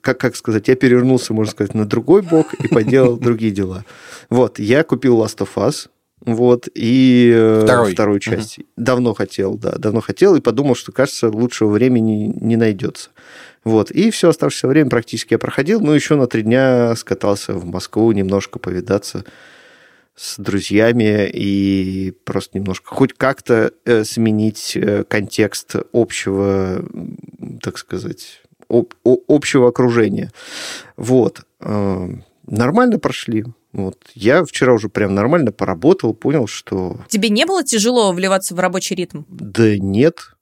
как, как сказать, я перевернулся, можно сказать, на другой бок и поделал другие дела. Вот, я купил Last of Us, вот, и э, Второй. вторую часть. Угу. Давно хотел, да, давно хотел, и подумал, что, кажется, лучшего времени не найдется. Вот, и все оставшееся время практически я проходил, ну, еще на три дня скатался в Москву немножко повидаться с друзьями и просто немножко хоть как-то э, сменить э, контекст общего, так сказать, об, общего окружения. Вот. Нормально прошли. Вот. Я вчера уже прям нормально поработал, понял, что... Тебе не было тяжело вливаться в рабочий ритм? Да нет.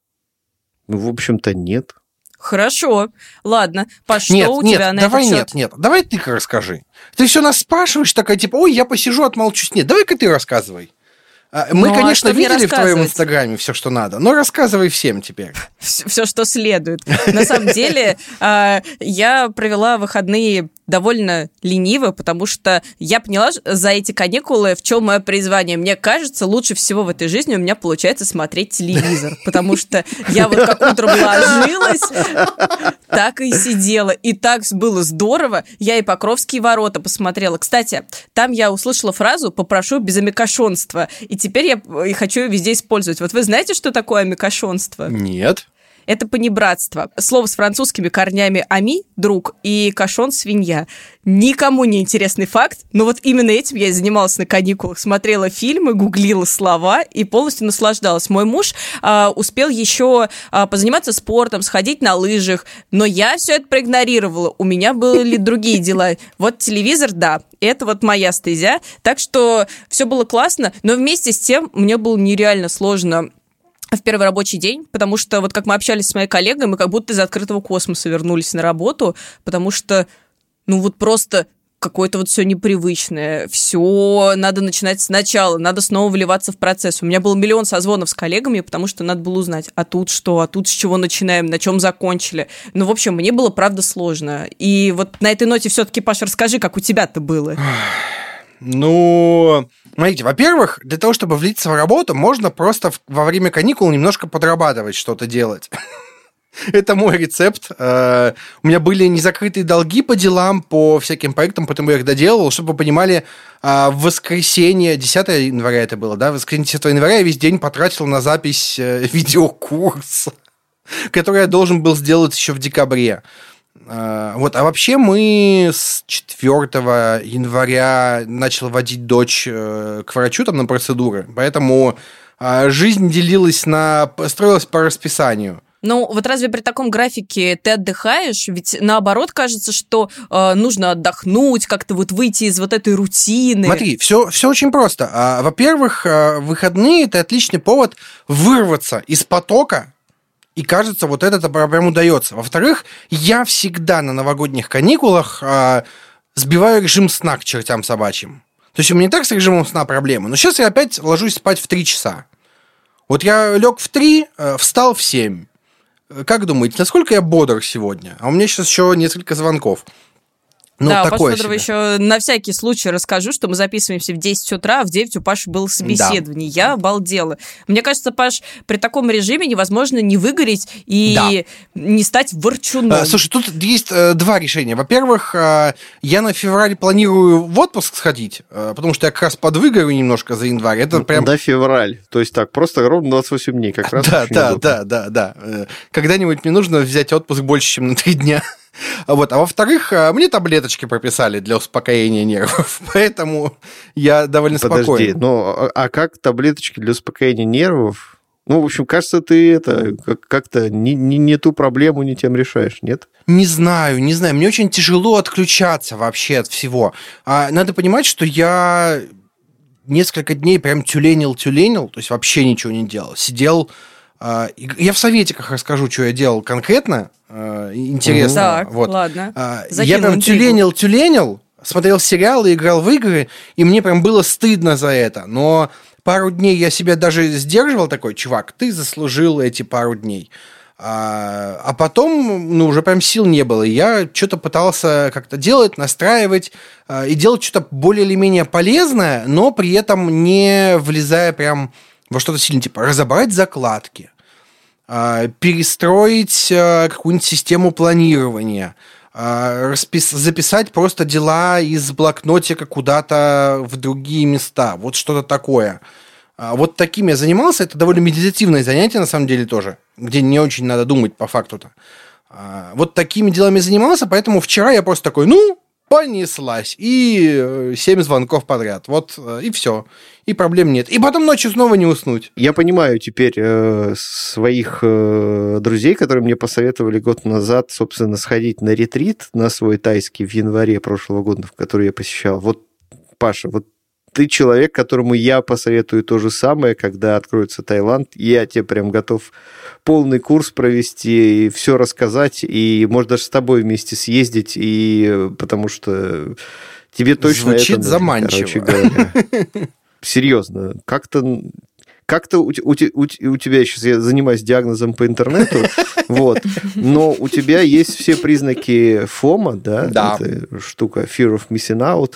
В общем-то, нет. Хорошо. Ладно. Паш, нет, что у нет, тебя на давай этот нет, нет. Давай ты расскажи. Ты все нас спрашиваешь, такая типа, ой, я посижу, отмолчусь. Нет, давай-ка ты рассказывай. А, мы, ну, а конечно, а видели в твоем инстаграме все, что надо, но рассказывай всем теперь. Все, что следует. На самом деле, а, я провела выходные довольно лениво, потому что я поняла за эти каникулы, в чем мое призвание. Мне кажется, лучше всего в этой жизни у меня получается смотреть телевизор, потому что я вот как утром ложилась, так и сидела. И так было здорово. Я и Покровские ворота посмотрела. Кстати, там я услышала фразу «попрошу без амикошонства». И теперь я хочу ее везде использовать. Вот вы знаете, что такое амикошонство? Нет это понебратство. Слово с французскими корнями «ами» – друг и «кашон» – свинья. Никому не интересный факт, но вот именно этим я и занималась на каникулах. Смотрела фильмы, гуглила слова и полностью наслаждалась. Мой муж а, успел еще а, позаниматься спортом, сходить на лыжах, но я все это проигнорировала. У меня были другие дела. Вот телевизор, да, это вот моя стезя. Так что все было классно, но вместе с тем мне было нереально сложно в первый рабочий день, потому что вот как мы общались с моей коллегой, мы как будто из открытого космоса вернулись на работу, потому что, ну вот просто какое-то вот все непривычное, все надо начинать сначала, надо снова вливаться в процесс. У меня был миллион созвонов с коллегами, потому что надо было узнать, а тут что, а тут с чего начинаем, на чем закончили. Ну, в общем, мне было правда сложно. И вот на этой ноте все-таки, Паша, расскажи, как у тебя-то было. Ну, смотрите, во-первых, для того, чтобы влиться в работу, можно просто во время каникул немножко подрабатывать, что-то делать. Это мой рецепт. Э, у меня были незакрытые долги по делам, по всяким проектам, поэтому я их доделал, чтобы вы понимали, э, в воскресенье, 10 января это было, да, в воскресенье 10 января я весь день потратил на запись э, видеокурса, который я должен был сделать еще в декабре. А, вот, а вообще мы с 4 января начал водить дочь э, к врачу там на процедуры, поэтому а, жизнь делилась на... строилась по расписанию. Ну, вот разве при таком графике ты отдыхаешь? Ведь наоборот кажется, что э, нужно отдохнуть, как-то вот выйти из вот этой рутины. Смотри, все, все очень просто. А, во-первых, а, выходные это отличный повод вырваться из потока, и кажется, вот это прям удается. Во-вторых, я всегда на новогодних каникулах э, сбиваю режим сна к чертям собачьим. То есть у меня не так с режимом сна проблемы. Но сейчас я опять ложусь спать в 3 часа. Вот я лег в 3, э, встал в 7. Как думаете, насколько я бодр сегодня? А у меня сейчас еще несколько звонков. Ну, да, у Паши Федорова еще на всякий случай расскажу, что мы записываемся в 10 утра, а в 9 у Паши было собеседование. Да. Я обалдела. Мне кажется, Паш, при таком режиме невозможно не выгореть и да. не стать ворчуном. А, слушай, тут есть э, два решения. Во-первых, э, я на февраль планирую в отпуск сходить, э, потому что я как раз подвыгорю немножко за январь. Это прям... Да, февраль. То есть так, просто ровно 28 дней. Как раз да, да, да, да, да. Когда-нибудь мне нужно взять отпуск больше, чем на три дня. Вот. А во-вторых, э, мне таблеточки прописали для успокоения нервов, поэтому я довольно Подожди, спокоен. ну а, а как таблеточки для успокоения нервов? Ну, в общем, кажется, ты это как-то не, не, не ту проблему не тем решаешь, нет? Не знаю, не знаю. Мне очень тяжело отключаться вообще от всего. А надо понимать, что я несколько дней прям тюленил-тюленил, то есть вообще ничего не делал. Сидел а, я в советиках расскажу, что я делал конкретно. А, интересно. Так, вот. ладно. А, я прям тюленил, тюленил, смотрел сериалы, играл в игры, и мне прям было стыдно за это. Но пару дней я себя даже сдерживал такой, чувак, ты заслужил эти пару дней. А, а потом, ну, уже прям сил не было. Я что-то пытался как-то делать, настраивать а, и делать что-то более или менее полезное, но при этом не влезая прям во что-то сильное, типа разобрать закладки, а, перестроить а, какую-нибудь систему планирования, а, распис... записать просто дела из блокнотика куда-то в другие места, вот что-то такое. Вот таким я занимался, это довольно медитативное занятие на самом деле тоже, где не очень надо думать по факту-то. Вот такими делами занимался, поэтому вчера я просто такой, ну, понеслась. И э, семь звонков подряд. Вот э, и все. И проблем нет. И потом ночью снова не уснуть. Я понимаю теперь э, своих э, друзей, которые мне посоветовали год назад, собственно, сходить на ретрит на свой тайский в январе прошлого года, в который я посещал. Вот, Паша, вот ты человек, которому я посоветую то же самое, когда откроется Таиланд. Я тебе прям готов полный курс провести и все рассказать, и может даже с тобой вместе съездить, и потому что тебе точно Звучит это нужно, заманчиво. Серьезно, как-то как-то у, у, у, у тебя, сейчас я занимаюсь диагнозом по интернету, вот, но у тебя есть все признаки ФОМа, да, Да. эта штука Fear of Missing Out,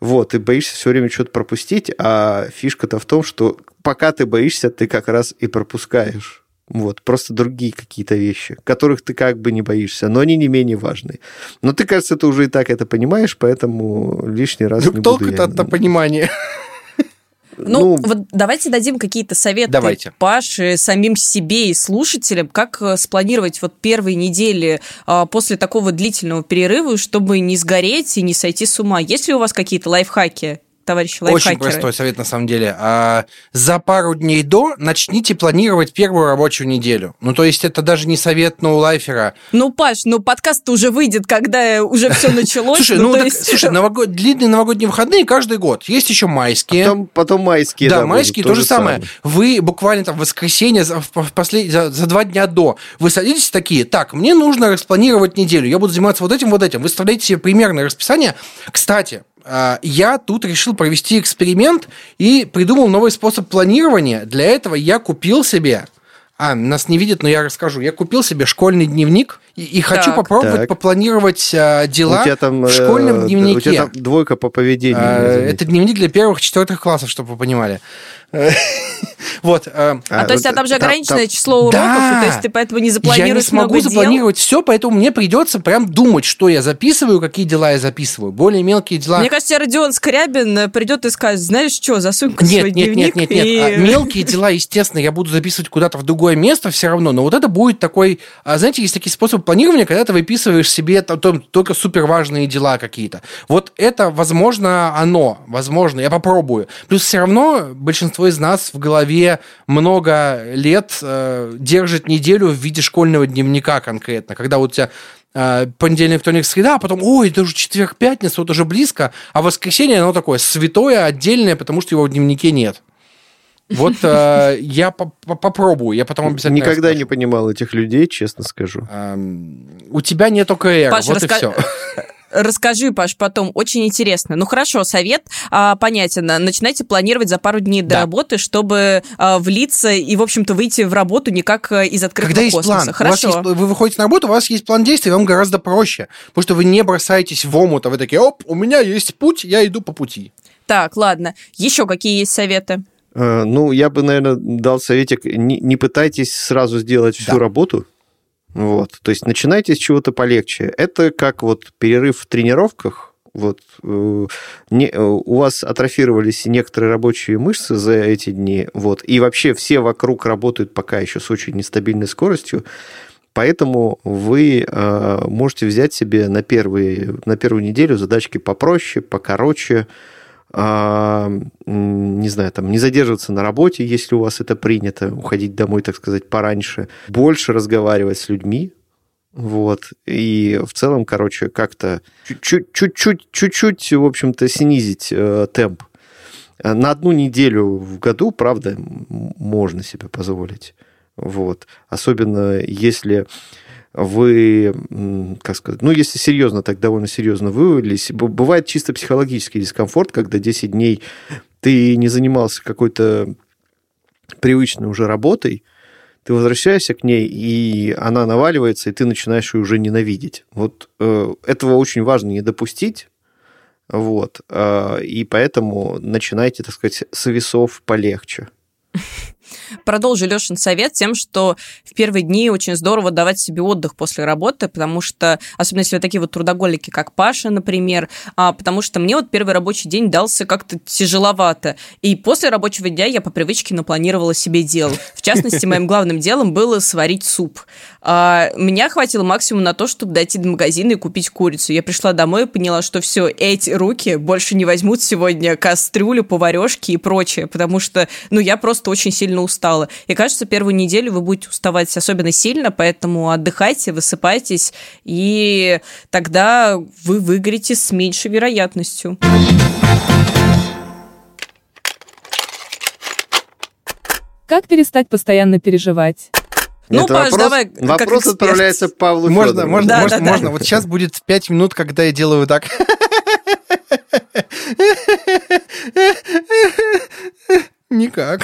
вот, ты боишься все время что-то пропустить, а фишка-то в том, что пока ты боишься, ты как раз и пропускаешь. Вот, просто другие какие-то вещи, которых ты как бы не боишься, но они не менее важные. Но ты, кажется, ты уже и так это понимаешь, поэтому лишний раз не буду Толку-то я- от понимания. Ну, вот давайте дадим какие-то советы Давайте. Паше, самим себе и слушателям, как э, спланировать вот первые недели а, после такого длительного перерыва, чтобы не сгореть и не сойти с ума. Есть ли у вас какие-то лайфхаки, товарищи Очень лайфхакеры? простой совет на самом деле. А, за пару дней до начните планировать первую рабочую неделю. Ну, то есть это даже не совет ноулайфера. Ну, Паш, ну подкаст уже выйдет, когда уже все началось. Слушай, ну, есть- слушай, длинные новогодние выходные каждый год. Есть еще майские. Потом, потом майские, да, да, майские то же самое. Вы буквально там в воскресенье за, два дня до вы садитесь такие, так, мне нужно распланировать неделю, я буду заниматься вот этим, вот этим. Вы вставляете себе примерное расписание. Кстати, я тут решил провести эксперимент и придумал новый способ планирования. Для этого я купил себе а, нас не видят, но я расскажу. Я купил себе школьный дневник и, и хочу Так. попробовать Так. попланировать а, дела у тебя там, в школьном э, дневнике. У тебя там двойка по поведению. А. Это дневник для первых, четвертых классов, чтобы вы понимали. Вот. э, А, то есть, а там же там- ограниченное там- число уроков, то есть ты поэтому не Я не запланируешь смогу много дел? запланировать все, поэтому мне придется прям думать, что я записываю, какие дела я записываю. Более мелкие дела. Мне кажется, Родион Скрябин э, придет и скажет, знаешь что, засунь-ка Нет, свой нет, нет, нет, нет. и- А Мелкие дела, естественно, я буду записывать куда-то в другое место все равно, но вот это будет такой, а, знаете, есть такие способы планирования, когда ты выписываешь себе то- то- только супер важные дела какие-то. Вот это, возможно, оно, возможно, я попробую. Плюс все равно большинство из нас в голове много лет э, держит неделю в виде школьного дневника конкретно, когда вот у тебя э, понедельник, вторник, среда, а потом, ой, это уже четверг, пятница, вот уже близко, а воскресенье, оно такое святое, отдельное, потому что его в дневнике нет. Вот э, я по- по- попробую, я потом обязательно Никогда расскажу. не понимал этих людей, честно скажу. Эм, У тебя нет ОКР, Паша, вот и раска- все. Расскажи, Паш, потом. Очень интересно. Ну хорошо, совет а, понятен. Начинайте планировать за пару дней до Да. работы, чтобы а, влиться и, в общем-то, выйти в работу не как а, из открытого Когда есть космоса. план, у вас Хорошо. есть- вы выходите на работу, у вас есть план действий, вам гораздо проще, потому что вы не бросаетесь в омут, а вы такие, оп, у меня есть путь, я иду по пути. Так, ладно. Еще какие есть советы? Э, Ну, я бы, наверное, дал советик, не, не пытайтесь сразу сделать всю Да. работу. Вот. То есть начинайте с чего-то полегче. Это как вот перерыв в тренировках. Вот э, не- э, у вас атрофировались некоторые рабочие мышцы за эти дни, вот, и вообще все вокруг работают пока еще с очень нестабильной скоростью, поэтому вы э, можете взять себе на, первые, на первую неделю задачки попроще, покороче, не знаю, там, не задерживаться на работе, если у вас это принято, уходить домой, так сказать, пораньше, больше разговаривать с людьми, вот, и в целом, короче, как-то чуть-чуть, чуть-чуть, в общем-то, снизить э, темп. Э, На одну неделю в году, правда, можно себе позволить. Вот. Особенно если вы, как сказать, ну, если серьезно, так довольно серьезно вывалились. Бывает чисто психологический дискомфорт, когда 10 дней ты не занимался какой-то привычной уже работой, ты возвращаешься к ней, и она наваливается, и ты начинаешь ее уже ненавидеть. Вот э, этого очень важно не допустить. Вот. э, и поэтому начинайте, так сказать, с весов полегче. Продолжу Лешин совет тем, что в первые дни очень здорово давать себе отдых после работы, потому что, особенно если вы такие вот трудоголики, как Паша, например, а, потому что мне вот первый рабочий день дался как-то тяжеловато. И после рабочего дня я по привычке напланировала себе дел. В частности, моим главным делом было сварить суп. А, меня хватило максимум на то, чтобы дойти до магазина и купить курицу. Я пришла домой и поняла, что все, эти руки больше не возьмут сегодня кастрюлю, поварешки и прочее, потому что, ну, я просто очень сильно устала. И кажется, первую неделю вы будете уставать особенно сильно, поэтому отдыхайте, высыпайтесь, и тогда вы выгорите с меньшей вероятностью. Как перестать постоянно переживать? Ну, Это Паш, вопрос, давай, как вопрос эксперт. отправляется Павлу Можно, Фёдорову. можно, Да, можно, да, да. можно. Вот сейчас будет 5 минут, когда я делаю так. Никак.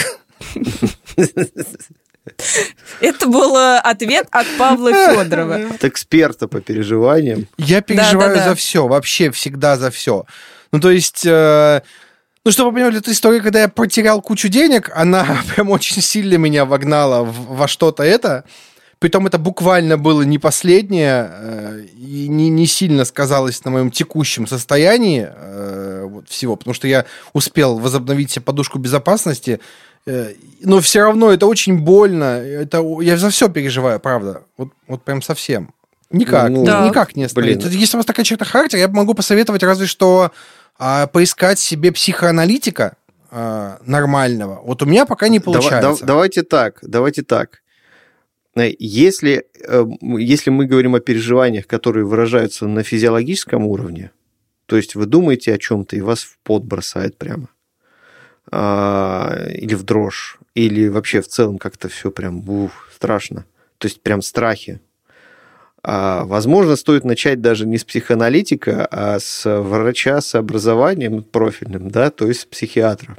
Это был э, ответ от Павла Федорова. От эксперта по переживаниям. Я переживаю да. за все, вообще всегда за все. Ну, то есть, э, ну, чтобы вы понимали, эта история, когда я потерял кучу денег, она прям очень сильно меня вогнала в- во что-то это. Притом это буквально было не последнее э, и не, не сильно сказалось на моем текущем состоянии э, вот всего, потому что я успел возобновить себе подушку безопасности, но все равно это очень больно. Это, я за все переживаю, правда. Вот, вот прям совсем. Никак, Ну, Да. никак не остановить. блин. Если у вас такая черта характера, я могу посоветовать разве что а, поискать себе психоаналитика а, нормального. Вот у меня пока не получается. да- давайте так, давайте так. Э, Если, э, если мы говорим о переживаниях, которые выражаются на физиологическом уровне, то есть вы думаете о чем-то, и вас в пот бросает прямо, или в дрожь, или вообще в целом как-то все прям ух, страшно, то есть прям страхи. А, возможно, стоит начать даже не с психоаналитика, а с врача с образованием профильным, да, то есть с психиатра.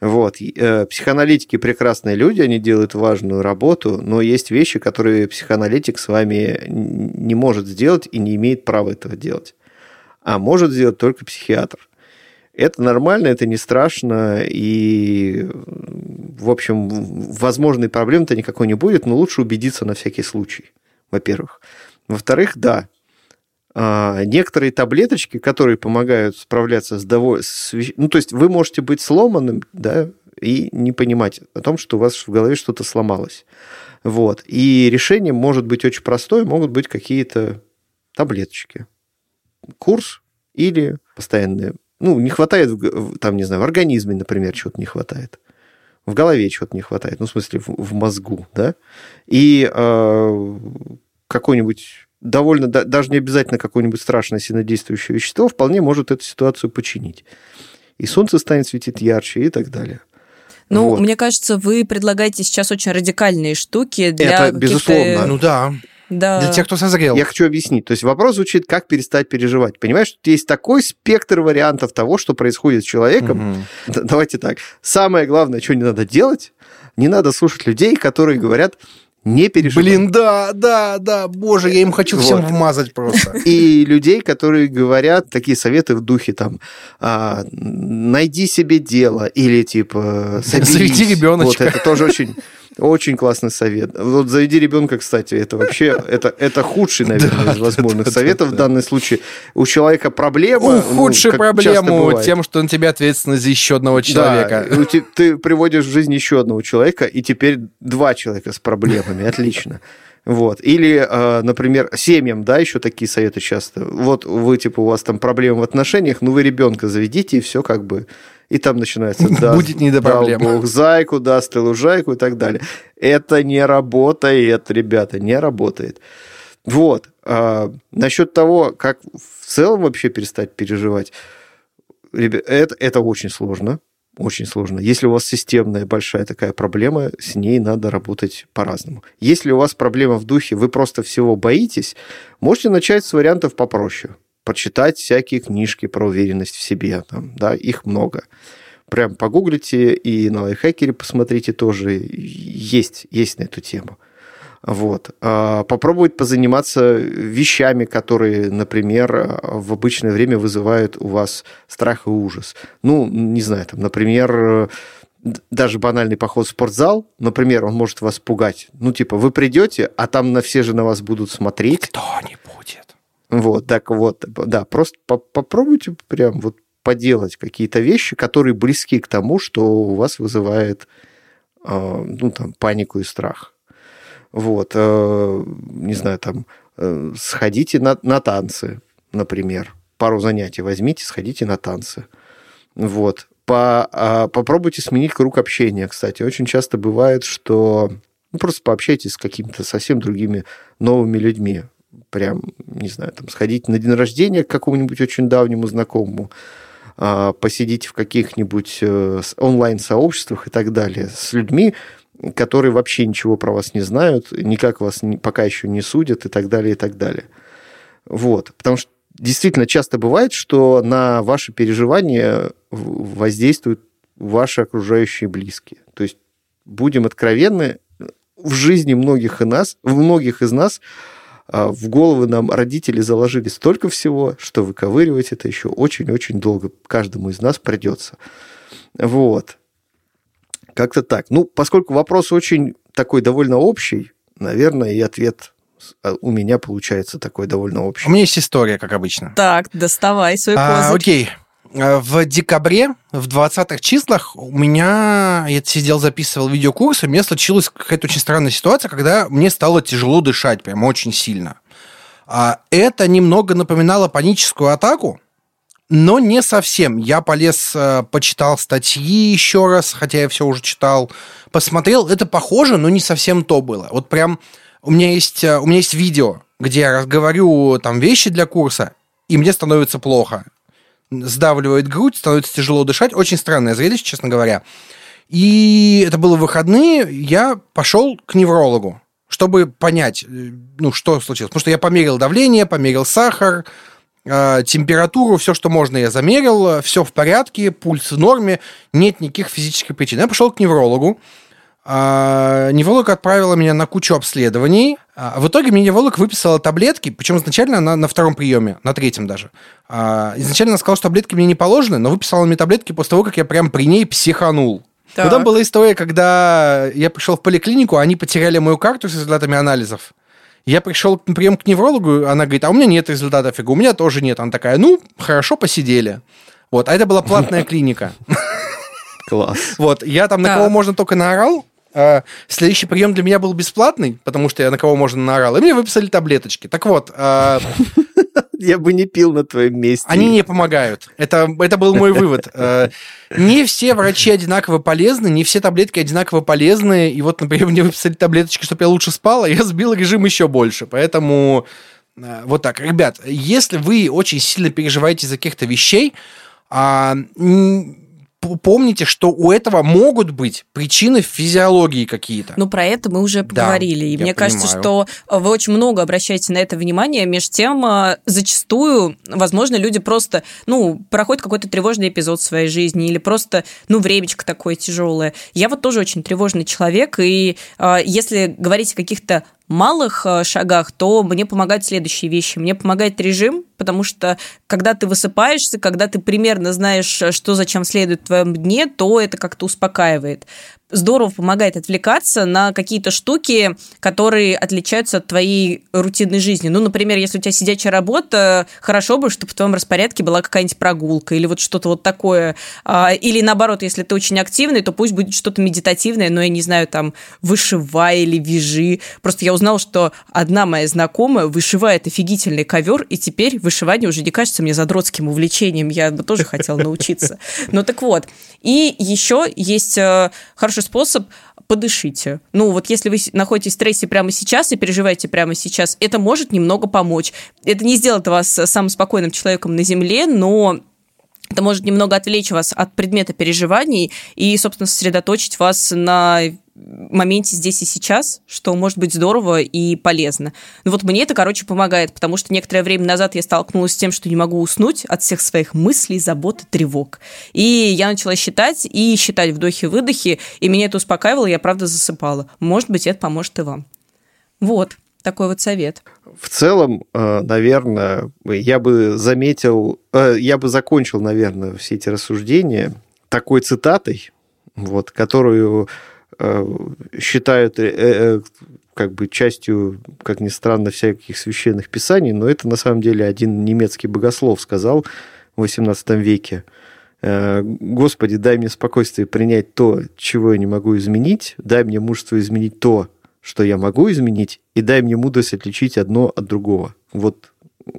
Вот. э, Психоаналитики прекрасные люди, они делают важную работу, но есть вещи, которые психоаналитик с вами не может сделать и не имеет права этого делать. А может сделать только психиатр. Это нормально, это не страшно, и, в общем, возможной проблемы-то никакой не будет, но лучше убедиться на всякий случай, во-первых. Во-вторых, да, а, некоторые таблеточки, которые помогают справляться с, дово... с вещ- Ну, то есть вы можете быть сломанным, да, и не понимать о том, что у вас в голове что-то сломалось. Вот. И решение может быть очень простое, могут быть какие-то таблеточки. Курс или постоянные... Ну, не хватает, там, не знаю, в организме, например, чего-то не хватает. В голове чего-то не хватает, ну, в смысле, в, в мозгу, да? И э, какой-нибудь довольно, да- даже не обязательно какое-нибудь страшное сильнодействующее вещество, вполне может эту ситуацию починить. И солнце станет светить ярче и так далее. Ну, Вот. мне кажется, вы предлагаете сейчас очень радикальные штуки для Это безусловно. Ну да. Да. Для тех, кто созрел. Я хочу объяснить. То есть вопрос звучит, как перестать переживать. Понимаешь, тут есть такой спектр вариантов того, что происходит с человеком. Д- Давайте так. Самое главное, что не надо делать, не надо слушать людей, которые говорят, не переживай. Блин, да, да, да, боже, я им хочу всем Вот. вмазать просто. И людей, которые говорят такие советы в духе там а, найди себе дело или типа соберись. Заведи ребеночка. Вот это тоже очень очень классный совет. Вот заведи ребенка, кстати, это вообще это, это худший, наверное, Да, из возможных да, советов да. в данном случае. У человека проблема. ну, Ухудши часто проблему тем, что на тебя ответственность за еще одного человека. Да, те- ты приводишь в жизнь еще одного человека, и теперь два человека с проблемами. Отлично. Вот. Или, э, например, семьям, да, еще такие советы часто. Вот вы, типа, у вас там проблемы в отношениях, ну вы ребенка заведите, и все как бы... И там начинается... Да, Будет не до проблем. Бог зайку, даст и лужайку и так далее. Это не работает, ребята, не работает. Вот. А, насчет того, как в целом вообще перестать переживать, ребя- это, это очень сложно. Очень сложно. Если у вас системная большая такая проблема, с ней надо работать по-разному. Если у вас проблема в духе, вы просто всего боитесь, можете начать с вариантов попроще. Почитать всякие книжки про уверенность в себе. Там, да, их много. Прям погуглите и на лайфхакере посмотрите тоже. Есть, есть на эту тему. Вот. А, Попробовать позаниматься вещами, которые, например, в обычное время вызывают у вас страх и ужас. Ну, не знаю, там, например, даже банальный поход в спортзал, например, он может вас пугать. Ну, типа, вы придете, а там на все же на вас будут смотреть. Кто не будет? Вот, так вот, да, просто по- попробуйте прям вот поделать какие-то вещи, которые близки к тому, что у вас вызывает, э, ну, там, панику и страх. Вот, э, не знаю, там, э, сходите на, на танцы, например, пару занятий возьмите, сходите на танцы. Вот, по, а, попробуйте сменить круг общения, кстати. Очень часто бывает, что ну, просто пообщайтесь с какими-то совсем другими новыми людьми. Прям, не знаю, там, сходите на день рождения к какому-нибудь очень давнему знакомому, а, посидите в каких-нибудь э, онлайн-сообществах и так далее с людьми, которые вообще ничего про вас не знают, никак вас пока еще не судят и так далее, и так далее. Вот. Потому что действительно часто бывает, что на ваши переживания воздействуют ваши окружающие близкие. То есть будем откровенны, в жизни многих, и нас, многих из нас в головы нам родители заложили столько всего, что выковыривать это еще очень-очень долго каждому из нас придется. Вот. Как-то так. Ну, поскольку вопрос очень такой довольно общий, наверное, и ответ а, у меня получается такой довольно общий. У меня есть история, как обычно. Так, доставай свой козырь. А, окей. А, в декабре, в 20-х числах, у меня, я сидел, записывал видеокурс, и у меня случилась какая-то очень странная ситуация, когда мне стало тяжело дышать, прям очень сильно. А это немного напоминало паническую атаку, но не совсем. Я полез, э, почитал статьи еще раз, хотя я все уже читал, посмотрел. Это похоже, но не совсем то было. Вот прям у меня есть, э, у меня есть видео, где я говорю там вещи для курса, и мне становится плохо сдавливает грудь, становится тяжело дышать. Очень странное зрелище, честно говоря. И это было в выходные, я пошел к неврологу, чтобы понять, э, ну, что случилось. Потому что я померил давление, померил сахар, э, температуру, все, что можно, я замерил, все в порядке, пульс в норме, нет никаких физических причин. Я пошел к неврологу, невролог отправила меня на кучу обследований. А, в итоге мне невролог выписала таблетки, причем изначально она на втором приеме, на третьем даже. А, изначально она сказала, что таблетки мне не положены, но выписала мне таблетки после того, как я прям при ней психанул. Так. Но там была история, когда я пришел в поликлинику, они потеряли мою карту с результатами анализов. Я пришел на прием к неврологу, она говорит, а у меня нет результатов. Я говорю, у меня тоже нет. Она такая, ну, хорошо, посидели. Вот, а это была платная клиника. Класс. Вот, я там на кого можно только наорал, а, следующий прием для меня был бесплатный, потому что я на кого можно наорал, и мне выписали таблеточки. Так вот... А, я бы не пил на твоем месте. Они не помогают. Это, это был мой вывод. А, не все врачи одинаково полезны, не все таблетки одинаково полезны. И вот, например, мне выписали таблеточки, чтобы я лучше спал, а я сбил режим еще больше. Поэтому вот так. Ребят, если вы очень сильно переживаете за каких-то вещей, помните, что у этого могут быть причины физиологии какие-то. Ну, про это мы уже поговорили. Да, и мне понимаю. кажется, что вы очень много обращаете на это внимание. Между тем, а, зачастую, возможно, люди просто, ну, проходят какой-то тревожный эпизод в своей жизни или просто, ну, времечко такое тяжелое. Я вот тоже очень тревожный человек, и э, если говорить о каких-то малых э, шагах, то мне помогают следующие вещи. Мне помогает режим, потому что когда ты высыпаешься, когда ты примерно знаешь, э, что зачем следует в твоем дне, то это как-то успокаивает здорово помогает отвлекаться на какие-то штуки, которые отличаются от твоей рутинной жизни. Ну, например, если у тебя сидячая работа, хорошо бы, чтобы в твоем распорядке была какая-нибудь прогулка или вот что-то вот такое. А, или наоборот, если ты очень активный, то пусть будет что-то медитативное, но я не знаю, там, вышивай или вяжи. Просто я узнала, что одна моя знакомая вышивает офигительный ковер, и теперь вышивание уже не кажется мне задротским увлечением. Я бы тоже хотела научиться. Ну так вот. И еще есть э, хороший способ подышите. Ну, вот если вы находитесь в стрессе прямо сейчас и переживаете прямо сейчас, это может немного помочь. Это не сделает вас самым спокойным человеком на Земле, но это может немного отвлечь вас от предмета переживаний и, собственно, сосредоточить вас на моменте здесь и сейчас, что может быть здорово и полезно. Ну вот мне это, короче, помогает, потому что некоторое время назад я столкнулась с тем, что не могу уснуть от всех своих мыслей, забот и тревог. И я начала считать и считать вдохи-выдохи, и меня это успокаивало, я правда засыпала. Может быть, это поможет и вам. Вот такой вот совет. В целом, э, наверное, я бы заметил, э, я бы закончил, наверное, все эти рассуждения такой цитатой, вот, которую считают э, э, как бы частью, как ни странно, всяких священных писаний, но это на самом деле один немецкий богослов сказал в XVIII веке. Господи, дай мне спокойствие принять то, чего я не могу изменить, дай мне мужество изменить то, что я могу изменить, и дай мне мудрость отличить одно от другого. Вот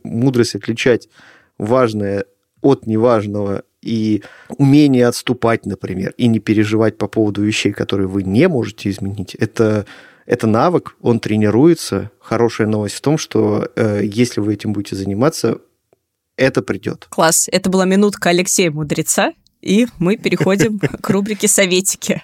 мудрость отличать важное от неважного и умение отступать, например, и не переживать по поводу вещей, которые вы не можете изменить, это, это навык, он тренируется. Хорошая новость в том, что э, если вы этим будете заниматься, это придет. Класс. Это была минутка Алексея Мудреца, и мы переходим к рубрике «Советики».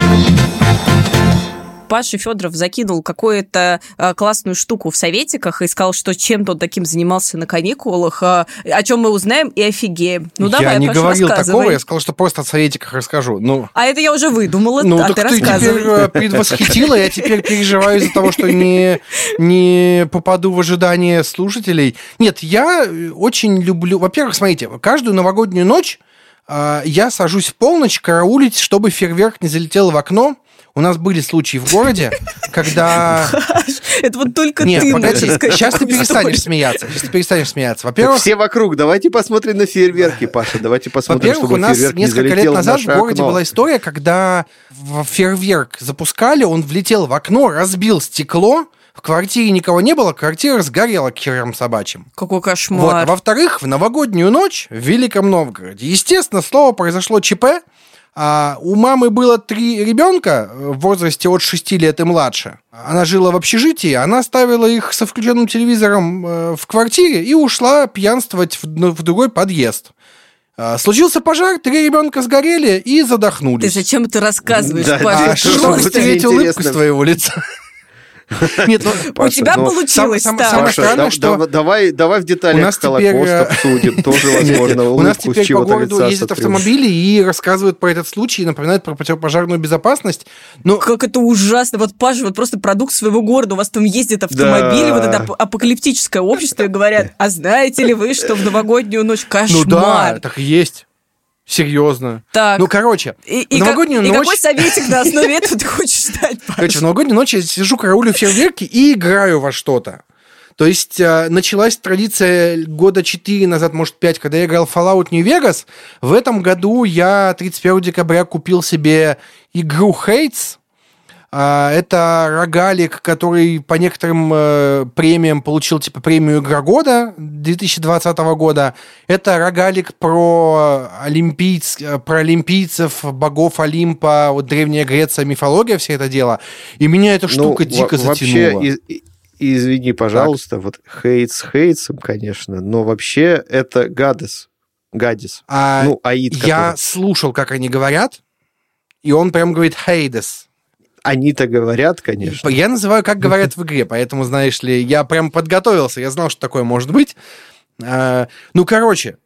Паша Федоров закинул какую-то а, классную штуку в советиках и сказал, что чем-то он таким занимался на каникулах, а, о чем мы узнаем и офигеем. Ну давай, я не Паша, говорил такого, я сказал, что просто о советиках расскажу. Ну, А это я уже выдумала, ну а так ты ты теперь э, предвосхитила, я теперь переживаю из-за того, что не, не попаду в ожидание слушателей. Нет, я э, очень люблю... Во-первых, смотрите, каждую новогоднюю ночь я сажусь в полночь караулить, чтобы фейерверк не залетел в окно. У нас были случаи в городе, когда... Это вот только Нет, ты погоди, можешь сказать сейчас ты перестанешь смеяться. Сейчас ты перестанешь смеяться. Во-первых, все вокруг, давайте посмотрим на фейерверки, Паша, давайте посмотрим, Во-первых, у нас несколько лет назад в городе была история, когда в фейерверк запускали, он влетел в окно, разбил стекло, в квартире никого не было, квартира сгорела к херам собачьим. Какой Вот. кошмар. А Во-вторых, в новогоднюю ночь в Великом Новгороде, естественно, слово произошло ЧП, а у мамы было три ребенка в возрасте от 6 лет и младше. Она жила в общежитии, она ставила их со включенным телевизором э, в квартире и ушла пьянствовать в, другой подъезд. А, Случился пожар, три ребенка сгорели и Ты задохнулись. зачем это рассказываешь, Да, Паша? да, А что что улыбку с твоего лица? Нет, ну, У тебя ну, получилось сам- так. самое Паша, странное, да- что- да- давай, давай в У деталях нас теперь, Холокост э, обсудим. Тоже, возможно, У нас теперь по чего-то городу ездят автомобили и рассказывают про этот случай, и напоминают про противопожарную безопасность. Ну, Как это ужасно. Вот, Паша, вот просто продукт своего города. У вас там ездят автомобили, вот это ап- апокалиптическое общество, и говорят, а знаете ли вы, что в новогоднюю ночь кошмар? ну да, так и есть. Серьезно. Так. Ну, короче, и, и как- новогоднюю и ночь... какой советик на основе этого ты хочешь дать? Короче, в новогоднюю ночь я сижу, караулю фейерверки и играю во что-то. То есть э, началась традиция года 4 назад, может 5, когда я играл в Fallout New Vegas. В этом году я 31 декабря купил себе игру Hates. А, Это рогалик, который по некоторым э, премиям получил типа премию Игра года 2020 года. Это рогалик про, олимпийц, про олимпийцев, богов Олимпа, вот Древняя Греция, мифология, все это дело. И меня эта Ну, штука во- дико вообще, затянула. из- и- извини, пожалуйста, вот хейт с хейтсом, конечно, но вообще это гадес. Гадис. А ну, Аид, я который- слушал, как они говорят, и он прям говорит «Хейдес». Они-то говорят, конечно. Я называю, как говорят в игре, поэтому, знаешь ли, я прям подготовился, я знал, что такое может быть. А, Ну, короче,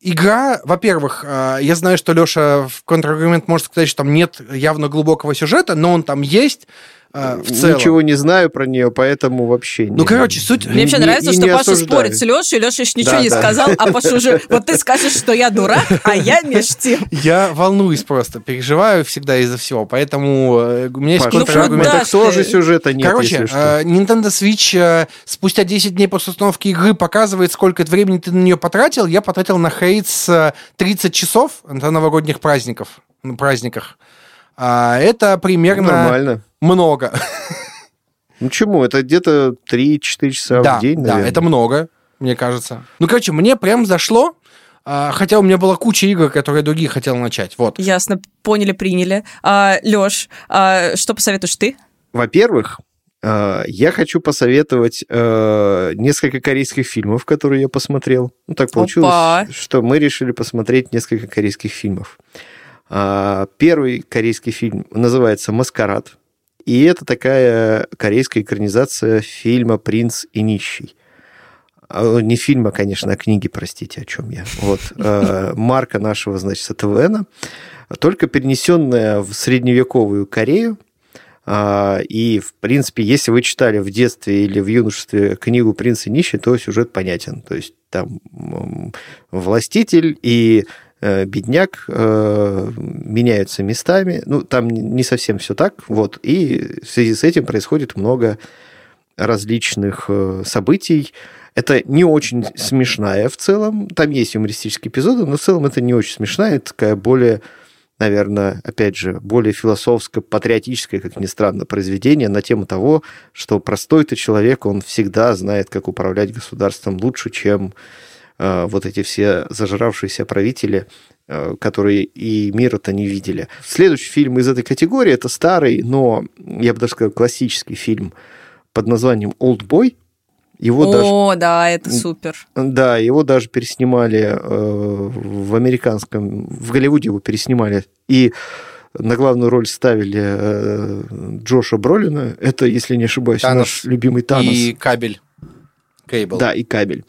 игра, во-первых, а, я знаю, что Леша в контраргумент может сказать, что там нет явно глубокого сюжета, но он там есть а, в целом. Ничего не знаю про нее, поэтому вообще не... Ну, короче, суть... Мне вообще нравится, что Паша осуждаю. спорит с Лешей, Леша еще ничего Да, не да. сказал, а Паша уже... Вот ты скажешь, что я дурак, а я меж тем. Я волнуюсь просто, переживаю всегда из-за всего, поэтому э, у меня есть Ну, контраргумент. куда так тоже сюжета нет, Короче, если что. э, Nintendo Switch спустя 10 дней после установки игры показывает, сколько времени ты на нее потратил. Я потратил на Хейтс э, 30 часов на новогодних праздников, на праздниках. А, это примерно Нормально. Много. Ну чему, это где-то 3-4 часа да, в день, да, наверное. это много, мне кажется. Ну, короче, мне прям зашло, а, хотя у меня была куча игр, которые другие хотел начать. Вот. Ясно, поняли, приняли. А, Леш, а, что посоветуешь ты? Во-первых, э, я хочу посоветовать э, несколько корейских фильмов, которые я посмотрел. Ну, так получилось, Опа. что мы решили посмотреть несколько корейских фильмов. А, Первый корейский фильм называется «Маскарад». И это такая корейская экранизация фильма «Принц и нищий». А, Не фильма, конечно, а книги, простите, о чем я. Вот. э, Марка нашего, значит, ТВН, только перенесенная в средневековую Корею, а, И, в принципе, если вы читали в детстве или в юношестве книгу «Принц и нищий», то сюжет понятен. То есть там властитель и бедняк э, меняются местами. Ну, там не совсем все так. Вот. И в связи с этим происходит много различных э, событий. Это не очень смешная в целом. Там есть юмористические эпизоды, но в целом это не очень смешная. Это такая более наверное, опять же, более философское, патриотическое, как ни странно, произведение на тему того, что простой-то человек, он всегда знает, как управлять государством лучше, чем э, вот эти все зажравшиеся правители, э, которые и мира-то не видели. Следующий фильм из этой категории – это старый, но, я бы даже сказал, классический фильм под названием «Олдбой». Его даже О, да, это супер. да, его даже переснимали э, в американском, в Голливуде его переснимали. И на главную роль ставили э, Джоша Бролина. Это, если не ошибаюсь, Танос. наш любимый Танос. И кабель. Кейбл. Да, и кабель.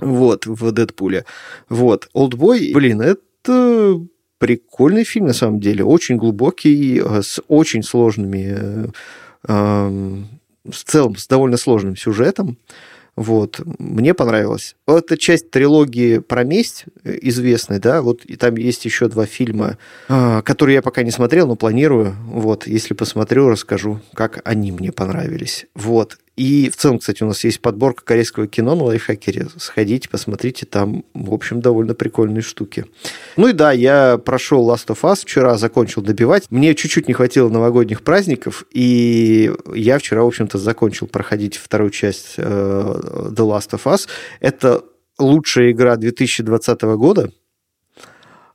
Вот, в Дэдпуле. Вот. Олдбой, блин, это прикольный фильм на самом деле. Очень глубокий, э, с очень сложными... э, в целом, с довольно сложным сюжетом. Вот, мне понравилось. Это часть трилогии про месть э, известной, да, вот и там есть еще два фильма, а, которые я пока не смотрел, но планирую. Вот, если посмотрю, расскажу, как они мне понравились. Вот. И в целом, кстати, у нас есть подборка корейского кино на лайфхакере. Сходите, посмотрите, там, в общем, довольно прикольные штуки. Ну и да, я прошел Last of Us, вчера закончил добивать. Мне чуть-чуть не хватило новогодних праздников, и я вчера, в общем-то, закончил проходить вторую часть э, The Last of Us. Это лучшая игра 2020 года.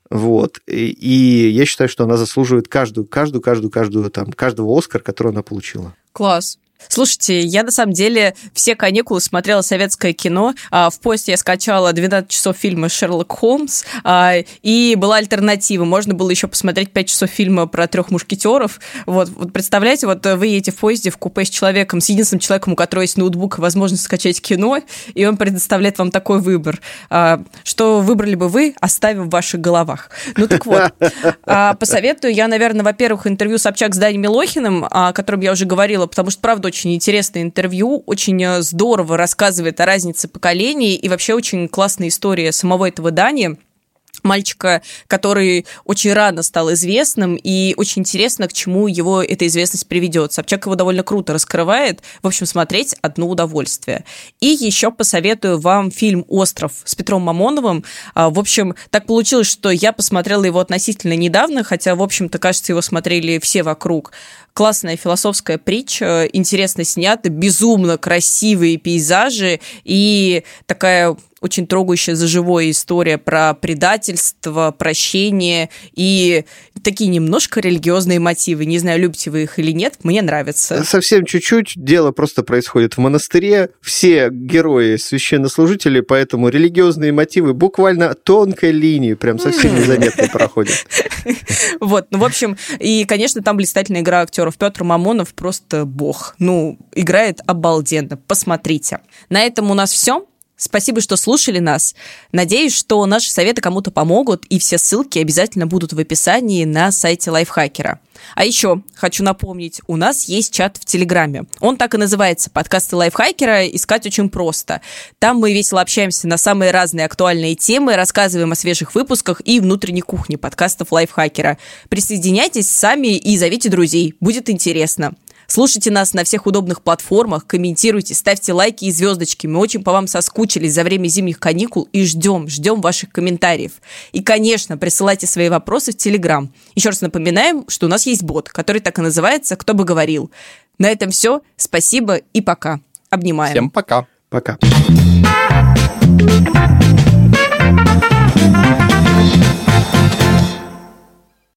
Вот. И, и я считаю, что она заслуживает каждую, каждую, каждую, каждую, там, каждого Оскар, который она получила. Класс. Слушайте, я на самом деле все каникулы смотрела советское кино. А, В поезд я скачала 12 часов фильма «Шерлок Холмс», а, и была альтернатива. Можно было еще посмотреть 5 часов фильма про трех мушкетеров. Вот, вот представляете, вот вы едете в поезде в купе с человеком, с единственным человеком, у которого есть ноутбук и возможность скачать кино, и он предоставляет вам такой выбор. А, Что выбрали бы вы, оставив в ваших головах. Ну так вот, посоветую я, наверное, во-первых, интервью Собчак с Даней Милохиным, о котором я уже говорила, потому что, правда, очень интересное интервью, очень э, здорово рассказывает о разнице поколений и вообще очень классная история самого этого Дани мальчика, который очень рано стал известным, и очень интересно, к чему его эта известность приведет. Собчак его довольно круто раскрывает. В общем, смотреть одно удовольствие. И еще посоветую вам фильм «Остров» с Петром Мамоновым. А, В общем, так получилось, что я посмотрела его относительно недавно, хотя, в общем-то, кажется, его смотрели все вокруг. Классная философская притча, интересно снята, безумно красивые пейзажи и такая очень трогающая за живое история про предательство, прощение и такие немножко религиозные мотивы. Не знаю, любите вы их или нет, мне нравится. Совсем чуть-чуть. Дело просто происходит в монастыре. Все герои священнослужители, поэтому религиозные мотивы буквально тонкой линией, прям совсем незаметно проходят. Вот, ну, в общем, и, конечно, там блистательная игра актеров. Петр Мамонов просто бог. Ну, играет обалденно. Посмотрите. На этом у нас все. Спасибо, что слушали нас. Надеюсь, что наши советы кому-то помогут, и все ссылки обязательно будут в описании на сайте Лайфхакера. А еще хочу напомнить, у нас есть чат в Телеграме. Он так и называется «Подкасты Лайфхакера». Искать очень просто. Там мы весело общаемся на самые разные актуальные темы, рассказываем о свежих выпусках и внутренней кухне подкастов Лайфхакера. Присоединяйтесь сами и зовите друзей. Будет интересно. Слушайте нас на всех удобных платформах, комментируйте, ставьте лайки и звездочки. Мы очень по вам соскучились за время зимних каникул и ждем, ждем ваших комментариев. И, конечно, присылайте свои вопросы в Телеграм. Еще раз напоминаем, что у нас есть бот, который так и называется «Кто бы говорил». На этом все. Спасибо и пока. Обнимаем. Всем пока. Пока. thank